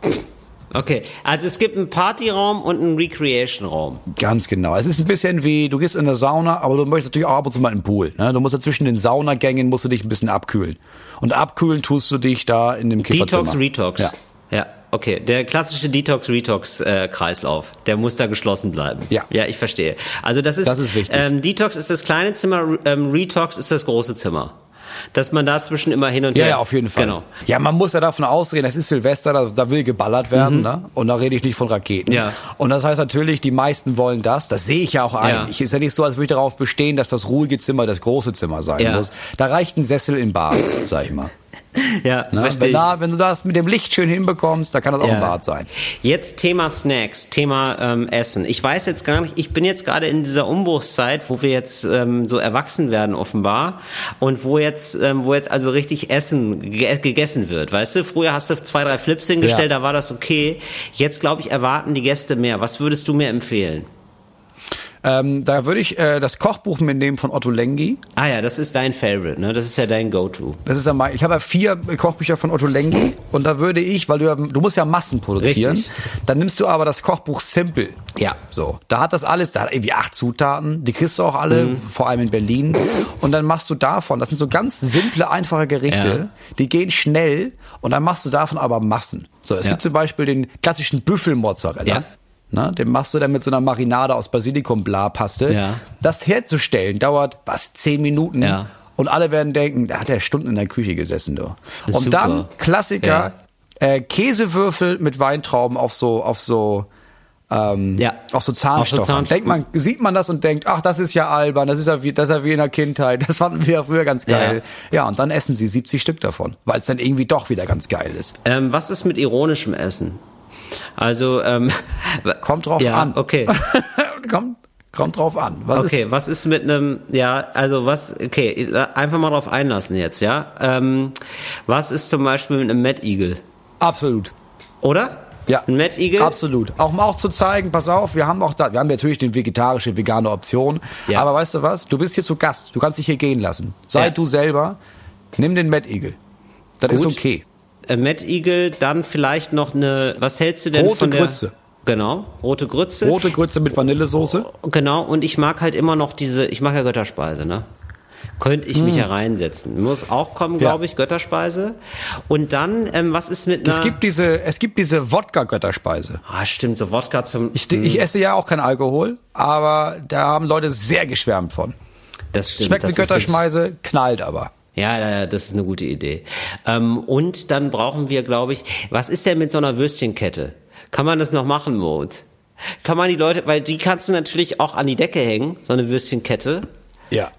Okay, also es gibt einen Partyraum und einen Recreation-Raum. Ganz genau. Es ist ein bisschen wie, du gehst in eine Sauna, aber du möchtest natürlich auch ab und zu mal in den Pool. Ne? Du musst ja zwischen den Saunagängen musst du dich ein bisschen abkühlen. Und abkühlen tust du dich da in dem Kifferzimmer. Detox, Retox. Ja. Ja, okay. Der klassische Detox-Retox-Kreislauf, der muss da geschlossen bleiben. Ja. Ja, ich verstehe. Also das ist, Das ist wichtig. Ähm, Detox ist das kleine Zimmer, ähm, Retox ist das große Zimmer. Dass man dazwischen immer hin und Ja, her. ja, auf jeden Fall. Genau. Ja, man muss ja davon ausgehen, es ist Silvester, da, da will geballert werden, ne? Und da rede ich nicht von Raketen. Mhm. Ja. Und das heißt natürlich, die meisten wollen das. Das sehe ich ja auch ein. Ja. Ich ist ja nicht so, als würde ich darauf bestehen, dass das ruhige Zimmer das große Zimmer sein Ja. muss. Da reicht ein Sessel im Bad, sag ich mal. [laughs] Ja, Ne? verstehe Wenn, da, wenn du das mit dem Licht schön hinbekommst, da kann das auch Ja. ein Bad sein. Jetzt Thema Snacks, Thema ähm, Essen. Ich weiß jetzt gar nicht, ich bin jetzt gerade in dieser Umbruchszeit, wo wir jetzt ähm, so erwachsen werden offenbar und wo jetzt, ähm, wo jetzt also richtig Essen ge gegessen wird. Weißt du, früher hast du zwei, drei Flips hingestellt, Ja. da war das okay. Jetzt glaube ich erwarten die Gäste mehr. Was würdest du mir empfehlen? Ähm, da würde ich äh, das Kochbuch mitnehmen von Otto Lengi. Ah ja, das ist dein Favorite, ne? Das ist ja dein Go-To. Das ist ja mein, ich habe ja vier Kochbücher von Otto Lengi und da würde ich, weil du ja, du musst ja Massen produzieren, Richtig. dann nimmst du aber das Kochbuch Simple. Ja. So, da hat das alles, da hat irgendwie acht Zutaten, die kriegst du auch alle, Mhm. vor allem in Berlin. Und dann machst du davon, das sind so ganz simple, einfache Gerichte, Ja. die gehen schnell und dann machst du davon aber Massen. So, es Ja. gibt zum Beispiel den klassischen Büffelmozzarella. Ja. Na, den machst du dann mit so einer Marinade aus Basilikum-Bla-Paste. Ja. Das herzustellen dauert, was, zehn Minuten? Ja. Und alle werden denken, da hat er Stunden in der Küche gesessen, du. Und super. dann Klassiker, äh, Käsewürfel mit Weintrauben auf so, auf so, ähm, Ja. auf so Zahnstocher. So. Denkt man, sieht man das und denkt, ach, das ist ja albern, das ist ja wie, das ist ja wie in der Kindheit, [laughs] das fanden wir ja früher ganz geil. Ja, und dann essen sie 70 Stück davon, weil es dann irgendwie doch wieder ganz geil ist. Ähm, was ist mit ironischem Essen? Also, ähm, [laughs] Kommt drauf ja, an. Okay. [laughs] kommt, kommt drauf an. Was Okay, ist, was ist mit einem, ja, also was, okay, einfach mal drauf einlassen jetzt, ja. Ähm, was ist zum Beispiel mit einem Mad Eagle? absolut. Oder? Ja, Ein Mad Eagle? Absolut. Auch um auch zu zeigen, pass auf, wir haben auch da, wir haben natürlich den vegetarische, vegane Option. Ja. Aber weißt du was? Du bist hier zu Gast. Du kannst dich hier gehen lassen. Sei Ja. du selber. Nimm den Mad Eagle. Das ist Gut. okay. Äh, Mad Eagle, dann vielleicht noch eine, was hältst du denn Rote von der? Grütze. Genau, rote Grütze. Rote Grütze mit Vanillesoße. Genau, und ich mag halt immer noch diese, ich mag ja Götterspeise, ne? Könnte ich mich ja reinsetzen. Muss auch kommen, Mm. Glaube ich, Götterspeise. Und dann, ähm, was ist mit einer... Es gibt diese, es gibt diese Wodka-Götterspeise. ah, stimmt, so Wodka zum... Ich, ich esse ja auch keinen Alkohol, aber da haben Leute sehr geschwärmt von. das stimmt. Schmeckt wie Götterschmeise, knallt aber. Ja, das ist eine gute Idee. Ähm, und dann brauchen wir, glaube ich, was ist denn mit so einer Würstchenkette? Kann man das noch machen, Mode? Kann man die Leute, weil die kannst du natürlich auch an die Decke hängen, so eine Würstchenkette. Ja.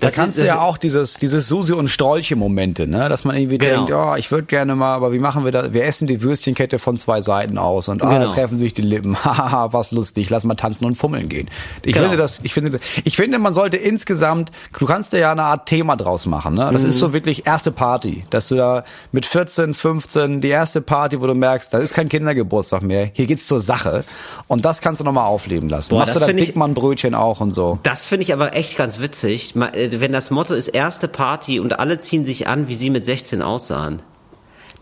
Da Das kannst ist- du ja auch dieses, dieses Susi- und Strolche-Momente, ne? dass man irgendwie Genau. denkt, oh, ich würde gerne mal, aber wie machen wir das? Wir essen die Würstchenkette von zwei Seiten aus und alle Genau. treffen sich die Lippen. [laughs] Hahaha, was lustig, lass mal tanzen und fummeln gehen. Ich Genau. finde das, ich finde, ich finde, man sollte insgesamt, du kannst da ja eine Art Thema draus machen, ne? Das ist Mhm. so wirklich erste Party, dass du da mit 14, 15 die erste Party, wo du merkst, das ist kein Kindergeburtstag mehr, hier geht's zur Sache und das kannst du nochmal aufleben lassen. Boah, Machst du da Dickmann-Brötchen auch und so. Das finde ich aber echt ganz witzig, Ma- äh, wenn das Motto ist erste Party und alle ziehen sich an, wie sie mit 16 aussahen.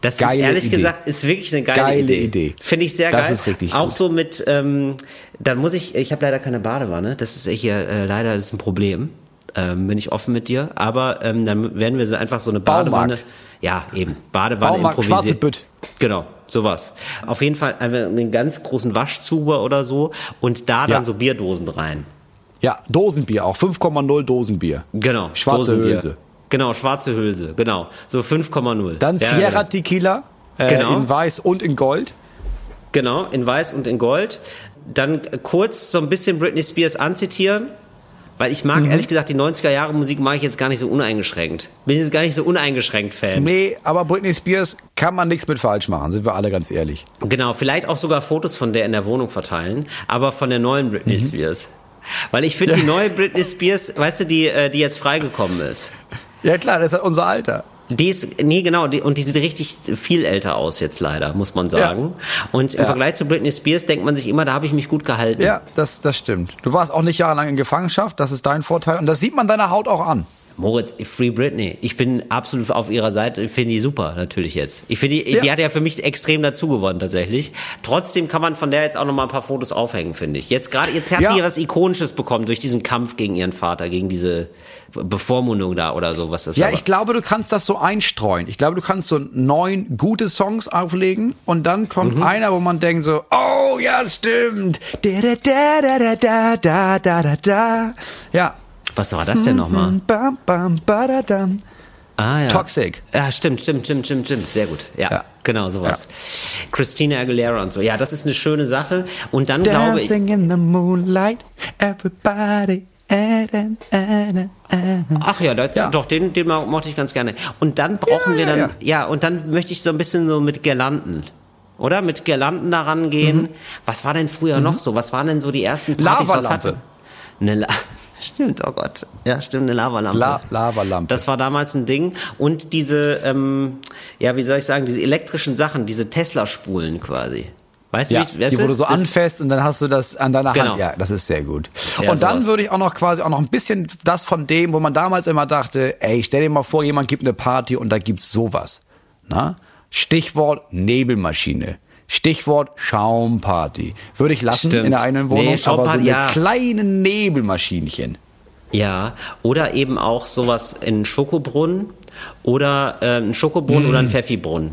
Das Geile ist ehrlich Idee. gesagt, ist wirklich eine geile, Geile Idee. Idee. Finde ich sehr Das geil. ist richtig Auch gut. so mit, ähm, dann muss ich, ich habe leider keine Badewanne, das ist hier äh, leider das ist ein Problem. Ähm, bin ich offen mit dir, aber ähm, dann werden wir einfach so eine Badewanne. Baumarkt. Ja, eben. Badewanne Baumarkt, schwarze Bütt. Genau, sowas. Auf jeden Fall einfach einen ganz großen Waschzuber oder so und da dann Ja. so Bierdosen rein. Ja, Dosenbier auch, 5,0 Dosenbier. Genau. Schwarze Dosenbier. Hülse. Genau, schwarze Hülse, genau. So 5,0. Dann Ja, Sierra genau. Tequila äh, Genau. in weiß und in Gold. Genau, in weiß und in gold. Dann kurz so ein bisschen Britney Spears anzitieren. Weil ich Mhm. mag, ehrlich gesagt, die 90er Jahre Musik mag ich jetzt gar nicht so uneingeschränkt. Bin jetzt gar nicht so uneingeschränkt Fan. Nee, aber Britney Spears kann man nichts mit falsch machen, sind wir alle ganz ehrlich. Genau, vielleicht auch sogar Fotos von der in der Wohnung verteilen, aber von der neuen Britney Mhm. Spears. Weil ich finde, die [laughs] neue Britney Spears, weißt du, die, äh, die jetzt freigekommen ist. Ja klar, das ist unser Alter. Die ist, nee, genau, die, und die sieht richtig viel älter aus jetzt leider, muss man sagen. Und im Ja. Vergleich zu Britney Spears denkt man sich immer, da habe ich mich gut gehalten. Ja, das, das stimmt. Du warst auch nicht jahrelang in Gefangenschaft, das ist dein Vorteil. Und das sieht man deiner Haut auch an. Moritz, Free Britney. Ich bin absolut auf ihrer Seite. Ich finde die super, natürlich jetzt. Ich finde, die, Ja. die hat ja für mich extrem dazu gewonnen, tatsächlich. Trotzdem kann man von der jetzt auch noch mal ein paar Fotos aufhängen, finde ich. Jetzt gerade, jetzt hat Ja. sie was Ikonisches bekommen durch diesen Kampf gegen ihren Vater, gegen diese Bevormundung da oder so, was das Ja, aber- ich glaube, du kannst das so einstreuen. Ich glaube, du kannst so neun gute Songs auflegen und dann kommt Mhm. einer, wo man denkt so, oh ja, stimmt. Da, da, da, da, da, da, da, da, da. Ja. Was war das denn nochmal? Bam, bam, badadam. Ah, ja. Toxic. Ja, stimmt, stimmt, stimmt, stimmt, stimmt. Sehr gut. Ja, Ja. genau, sowas. Christina Aguilera und so. Ja, das ist eine schöne Sache. Und dann glaube ich. Dancing in the moonlight, everybody. Ach ja, da, Ja. doch, den, den mo- mochte ich ganz gerne. Und dann brauchen Ja, wir ja, dann, ja. ja. und dann möchte ich so ein bisschen so mit Girlanden. Oder? Mit Girlanden daran gehen. Mhm. Was war denn früher noch so? Was waren denn so die ersten Partys? Lavalampe. hatte? Eine La Stimmt, oh Gott. Ja, stimmt, eine Lavalampe. La Lavalampe. Das war damals ein Ding. Und diese, ähm, ja, wie soll ich sagen, diese elektrischen Sachen, diese Tesla-Spulen quasi. Weißt Ja, du, wie, weißt die, wo du so anfasst und dann hast du das an deiner Genau. Hand. Ja, das ist sehr gut. Ja, und dann sowas. würde ich auch noch quasi auch noch ein bisschen das von dem, wo man damals immer dachte, ey, stell dir mal vor, jemand gibt eine Party und da gibt's sowas. Na? Stichwort Nebelmaschine. Stichwort Schaumparty. Würde ich lassen Stimmt. in der einen Wohnung, Nee, aber so eine ja. kleine Nebelmaschinchen. Ja, oder eben auch sowas in Schokobrunnen oder äh, ein Schokobrunnen oder ein Pfeffibrunnen.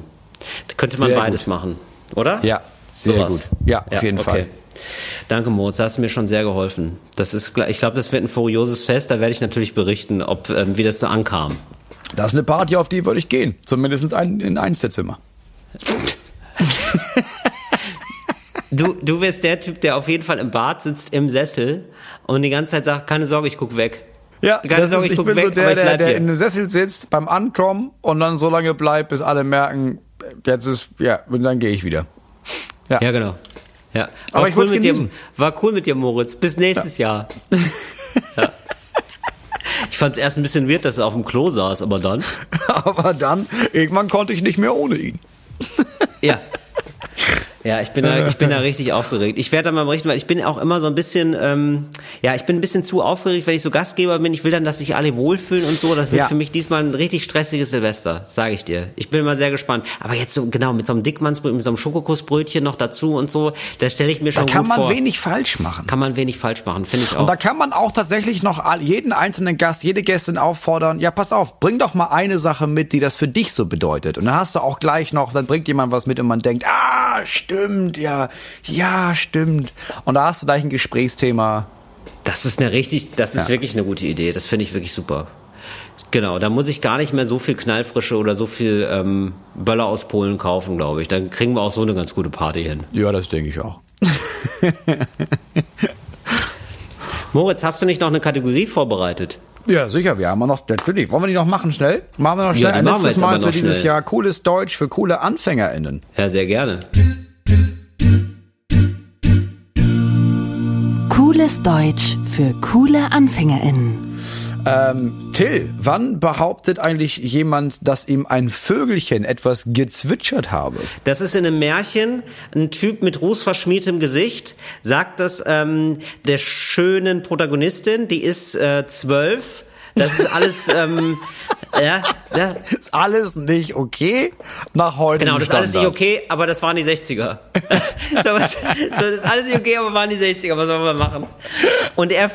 Da könnte man Mm. Sehr beides gut. machen, oder? Ja, sehr gut. Ja, auf jeden Fall. Danke, Moritz, hast mir schon sehr geholfen. Das ist, ich glaube, das wird ein furioses Fest. Da werde ich natürlich berichten, ob ähm, wie das so ankam. Das ist eine Party, auf die würde ich gehen. Zumindest ein, in eins der Zimmer. [laughs] Du, du wirst der Typ, der auf jeden Fall im Bad sitzt, im Sessel und die ganze Zeit sagt, keine Sorge, ich guck weg. Ja, Keine das Sorge, ist, ich ich guck bin weg, so der, der, der hier. in einem Sessel sitzt beim Ankommen und dann so lange bleibt, bis alle merken, jetzt ist, ja, und dann gehe ich wieder. Ja. Ja, genau. Ja. War Aber ich cool mit dir, war cool mit dir, Moritz. Bis nächstes Jahr. [laughs] ja. Ich fand es erst ein bisschen weird, dass er auf dem Klo saß, aber dann. [laughs] Aber dann, irgendwann konnte ich nicht mehr ohne ihn. [laughs] yeah. Ja, ich bin da, ich bin da richtig aufgeregt. Ich werde da mal berichten, weil ich bin auch immer so ein bisschen, ähm, ja, ich bin ein bisschen zu aufgeregt, wenn ich so Gastgeber bin. Ich will dann, dass sich alle wohlfühlen und so. Das wird Ja. für mich diesmal ein richtig stressiges Silvester, sage ich dir. Ich bin mal sehr gespannt. Aber jetzt so, genau, mit so einem Dickmannsbrötchen, mit so einem Schokokussbrötchen noch dazu und so, das stelle ich mir Da schon kann gut man vor. wenig falsch machen. kann man wenig falsch machen, finde ich auch. Und da kann man auch tatsächlich noch jeden einzelnen Gast, jede Gästin auffordern, ja, pass auf, bring doch mal eine Sache mit, die das für dich so bedeutet. Und dann hast du auch gleich noch, dann bringt jemand was mit und man denkt, ah, stimmt, ja, ja, stimmt. Und da hast du gleich ein Gesprächsthema. Das ist eine richtig, das ist Ja. wirklich eine gute Idee. Das finde ich wirklich super. Genau, da muss ich gar nicht mehr so viel Knallfrische oder so viel ähm, Böller aus Polen kaufen, glaube ich. Dann kriegen wir auch so eine ganz gute Party hin. Ja, das denke ich auch. [laughs] Moritz, hast du nicht noch eine Kategorie vorbereitet? Ja, sicher, wir haben noch, natürlich. Wollen wir die noch machen, schnell? Machen wir noch schnell die ein machen wir letztes Mal für dieses schnell. Jahr cooles Deutsch für coole AnfängerInnen. Ja, sehr gerne. Cooles Deutsch für coole AnfängerInnen. Ähm, Till, wann behauptet eigentlich jemand, dass ihm ein Vögelchen etwas gezwitschert habe? Das ist in einem Märchen ein Typ mit rußverschmiertem Gesicht, sagt das ähm, der schönen Protagonistin, die ist äh, zwölf. Das ist alles, ähm, [laughs] ja, ja, [laughs] Ist alles nicht okay nach heute. Genau, das ist alles nicht okay, aber das waren die 60er. [laughs] so, was, das ist alles nicht okay, aber waren die 60er, was sollen wir machen? Und er,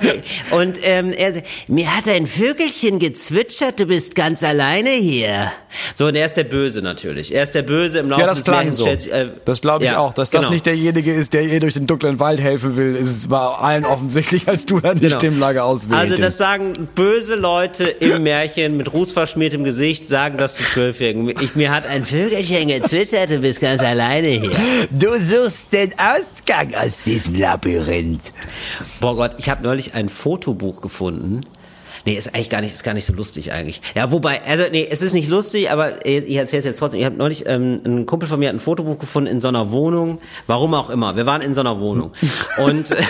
und ähm, er, mir hat ein Vögelchen gezwitschert, du bist ganz alleine hier. So, und er ist der Böse natürlich. Er ist der Böse im Laufe Ja, das des klang Märchens. so. stellt äh, Das glaube ich ja, auch. Dass genau. das nicht derjenige ist, der ihr durch den dunklen Wald helfen will, es war allen offensichtlich, als du dann die Genau. Stimmlage auswähltest. Also das sagen böse Leute im Märchen mit rußverschmiertem Gesicht, sagen das zu Zwölfjährigen. Ich, mir hat ein Vögelchen gezwitschert, du bist ganz alleine hier. du suchst den Ausgang aus diesem Labyrinth. Boah Gott, ich habe neulich ein Fotobuch gefunden. Nee, ist eigentlich gar nicht, ist gar nicht so lustig eigentlich. Ja, wobei, also nee, es ist nicht lustig, aber ich erzähle es jetzt trotzdem. Ich habe neulich, ähm, ein Kumpel von mir hat ein Fotobuch gefunden in so einer Wohnung, warum auch immer. Wir waren in so einer Wohnung. Und [laughs] wir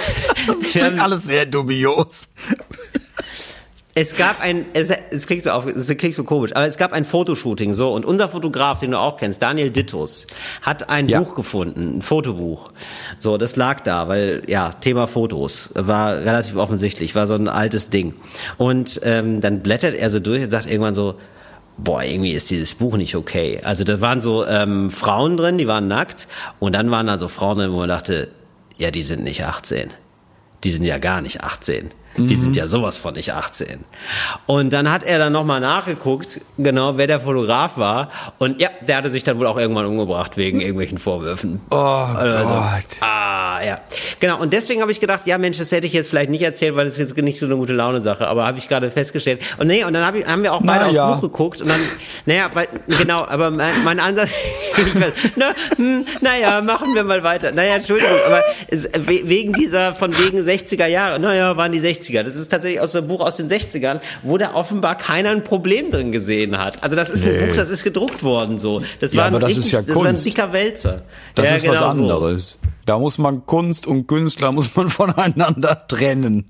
Klingt haben, alles sehr dubios. Es gab ein, es, es klingt so auf, es klingt so komisch, aber es gab ein Fotoshooting, so, und unser Fotograf, den du auch kennst, Daniel Dittus, hat ein Ja. Buch gefunden, ein Fotobuch. So, das lag da, weil, ja, Thema Fotos war relativ offensichtlich, war so ein altes Ding. Und ähm, dann blättert er so durch und sagt irgendwann so, boah, irgendwie ist dieses Buch nicht okay. Also da waren so ähm, Frauen drin, die waren nackt, und dann waren da so Frauen drin, wo man dachte, ja, die sind nicht 18 die sind ja gar nicht 18. Die sind ja sowas von nicht 18. Und dann hat er dann nochmal nachgeguckt, genau, wer der Fotograf war. Und ja, der hatte sich dann wohl auch irgendwann umgebracht wegen irgendwelchen Vorwürfen. Oh Also, Gott. Ah, ja. Genau, und deswegen habe ich gedacht, ja Mensch, das hätte ich jetzt vielleicht nicht erzählt, weil das ist jetzt nicht so eine gute Laune-Sache, aber habe ich gerade festgestellt. Und nee, und dann hab ich, haben wir auch beide Na ja. aufs Buch geguckt und dann, naja, weil, genau, aber mein, mein Ansatz, [laughs] na, hm, naja, machen wir mal weiter. Naja, Entschuldigung, aber es, we- wegen dieser, von wegen 60er Jahre, naja, waren die 60er. Das ist tatsächlich aus dem Buch aus den 60ern, wo da offenbar keiner ein Problem drin gesehen hat. Also das ist ein Nee. Buch, das ist gedruckt worden so. Das Ja, war ein aber das ist richtig, ja Das ein Kunst. dicker Wälzer. Das ja, ist was genau so. anderes. Da muss man Kunst und Künstler muss man [laughs] voneinander trennen.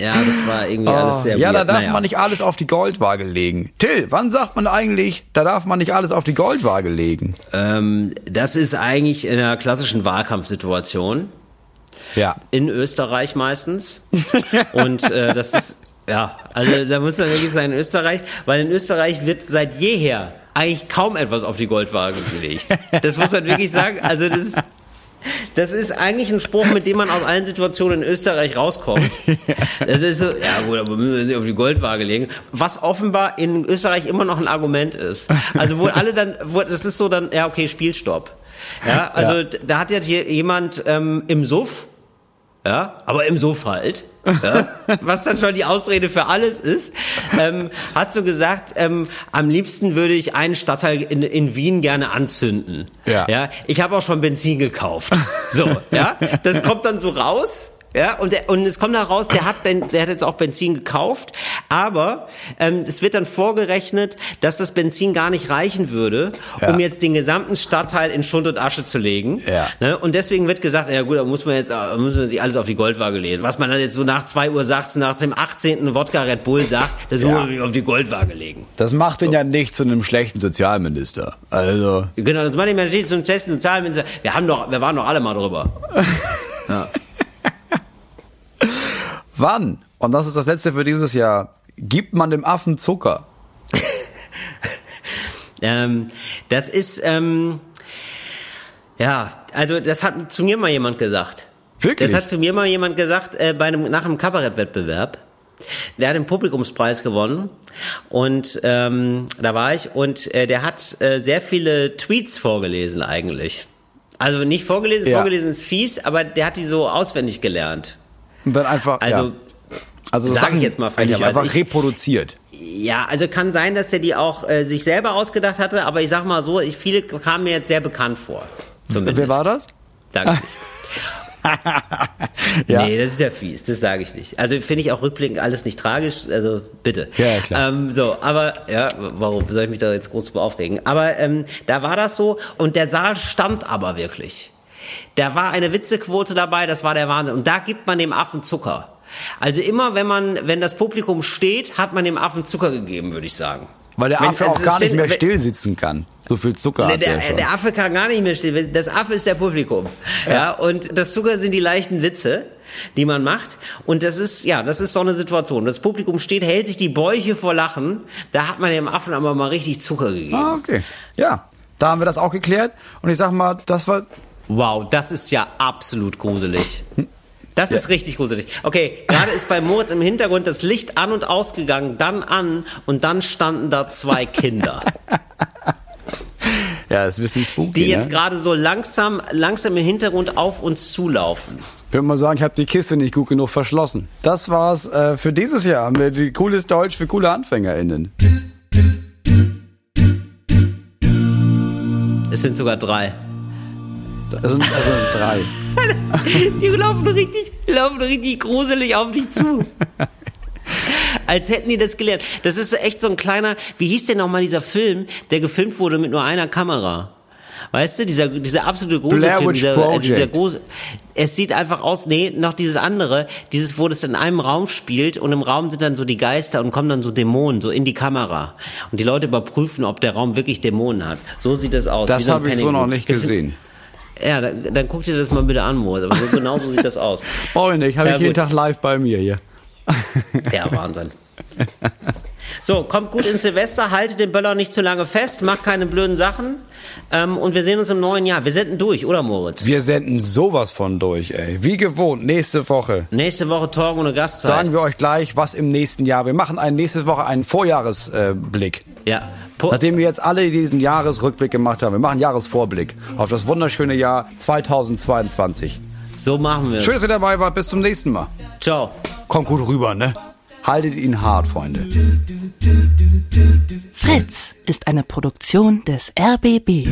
Ja, das war irgendwie alles sehr ja, da darf Naja. man nicht alles auf die Goldwaage legen. Till, wann sagt man eigentlich, da darf man nicht alles auf die Goldwaage legen? Ähm, das ist eigentlich in einer klassischen Wahlkampfsituation. Ja. In Österreich meistens. Und äh, das ist, ja, also da muss man wirklich sagen, in Österreich, weil in Österreich wird seit jeher eigentlich kaum etwas auf die Goldwaage gelegt. Das muss man wirklich sagen. Also das ist, das ist eigentlich ein Spruch, mit dem man aus allen Situationen in Österreich rauskommt. Das ist so, ja gut, aber müssen wir sie auf die Goldwaage legen. Was offenbar in Österreich immer noch ein Argument ist. Also wo alle dann, wo, das ist so dann, ja okay, Spielstopp. Ja, also Ja. da hat jetzt hier jemand ähm, im Suff, ja, aber im Suff halt, ja, [laughs] was dann schon die Ausrede für alles ist, ähm, hat so gesagt, ähm, am liebsten würde ich einen Stadtteil in, in Wien gerne anzünden. Ja. ja ich habe auch schon Benzin gekauft. So, ja, das kommt dann so raus. Ja, und, der, und es kommt heraus, der hat, ben, der hat jetzt auch Benzin gekauft, aber ähm, es wird dann vorgerechnet, dass das Benzin gar nicht reichen würde, Ja. um jetzt den gesamten Stadtteil in Schund und Asche zu legen. Ja. Ne? Und deswegen wird gesagt, ja gut, da muss man jetzt äh, muss man sich alles auf die Goldwaage legen. Was man dann jetzt so nach zwei Uhr sagt, nach dem 18. Wodka Red Bull sagt, das Ja. muss man auf die Goldwaage legen. Das macht ihn ja nicht zu einem schlechten Sozialminister. Also, Genau, das mache ich mir natürlich zum Testen Sozialminister. Wir haben doch, wir waren doch alle mal drüber. [laughs] wann, und das ist das letzte für dieses Jahr, gibt man dem Affen Zucker? [laughs] Ähm, das ist, ähm, ja, also das hat zu mir mal jemand gesagt. Wirklich? Das hat zu mir mal jemand gesagt äh, bei einem, nach einem Kabarettwettbewerb. Der hat den Publikumspreis gewonnen und ähm, da war ich und äh, der hat äh, sehr viele Tweets vorgelesen eigentlich. Also nicht vorgelesen, Ja. vorgelesen ist fies, aber der hat die so auswendig gelernt. Und dann einfach, Also ja. Also sag Sachen ich jetzt mal frecherweise. einfach Ich- reproduziert. Ja, also kann sein, dass er die auch äh, sich selber ausgedacht hatte, aber ich sag mal so, ich, viele kamen mir jetzt sehr bekannt vor. Zumindest. Wer war das? Danke. [laughs] Ja. Nee, das ist ja fies, das sage ich nicht. Also finde ich auch rückblickend alles nicht tragisch, also bitte. Ja, ja, klar. Ähm, so, aber ja, warum soll ich mich da jetzt groß drüber aufregen? Aber ähm, da war das so und der Saal stand aber wirklich. Da war eine Witzequote dabei, das war der Wahnsinn. Und da gibt man dem Affen Zucker. Also immer, wenn man, wenn das Publikum steht, hat man dem Affen Zucker gegeben, würde ich sagen. Weil der Wenn- Affe also auch gar nicht mehr wenn- still sitzen kann. So viel Zucker der, hat er der, schon. der Affe kann gar nicht mehr still. Das Affe ist der Publikum. Ja. und das Zucker sind die leichten Witze, die man macht. Und das ist, ja, das ist so eine Situation. Das Publikum steht, hält sich die Bäuche vor Lachen. Da hat man dem Affen aber mal richtig Zucker gegeben. ah, okay. Ja, da haben wir das auch geklärt. Und ich sag mal, das war Wow, das ist ja absolut gruselig. [laughs] Das ist richtig gruselig. Okay, gerade ist bei Moritz im Hintergrund das Licht an und ausgegangen, dann an und dann standen da zwei Kinder, [laughs] ja, das ist ein bisschen spooky. die jetzt ne? gerade so langsam, langsam im Hintergrund auf uns zulaufen. Ich würde mal sagen, ich habe die Kiste nicht gut genug verschlossen. Das war's äh, für dieses Jahr mit die cooles Deutsch für coole AnfängerInnen. Es sind sogar drei. Das sind also drei. [laughs] Die laufen richtig, laufen richtig gruselig auf dich zu. [laughs] Als hätten die das gelernt. Das ist echt so ein kleiner, wie hieß denn nochmal dieser Film, der gefilmt wurde mit nur einer Kamera? Weißt du, dieser, dieser absolute große Film, dieser, äh, dieser große, es sieht einfach aus, nee, noch dieses andere, dieses, wo das in einem Raum spielt und im Raum sind dann so die Geister und kommen dann so Dämonen, so in die Kamera. Und die Leute überprüfen, ob der Raum wirklich Dämonen hat. So sieht das aus. Das ein habe ich so noch nicht gesehen. Ja, dann, dann guck dir das mal bitte an, Moritz. Aber so genau so sieht das aus. [laughs] Brauche ich nicht, habe Ja, ich jeden gut. Tag live bei mir hier. Ja, Wahnsinn. So, kommt gut ins Silvester, haltet den Böller nicht zu lange fest, macht keine blöden Sachen. Ähm, und wir sehen uns im neuen Jahr. Wir senden durch, oder Moritz? Wir senden sowas von durch, ey. Wie gewohnt, nächste Woche. Nächste Woche Talk ohne Gastzeit. Sagen wir euch gleich, was im nächsten Jahr. Wir machen ein, nächste Woche einen Vorjahresblick. Äh. Ja. Nachdem wir jetzt alle diesen Jahresrückblick gemacht haben. Wir machen einen Jahresvorblick auf das wunderschöne Jahr 2022. so machen wir es. Schön, dass ihr dabei wart. Bis zum nächsten Mal. Ciao. Kommt gut rüber, ne? Haltet ihn hart, Freunde. Fritz ist eine Produktion des RBB.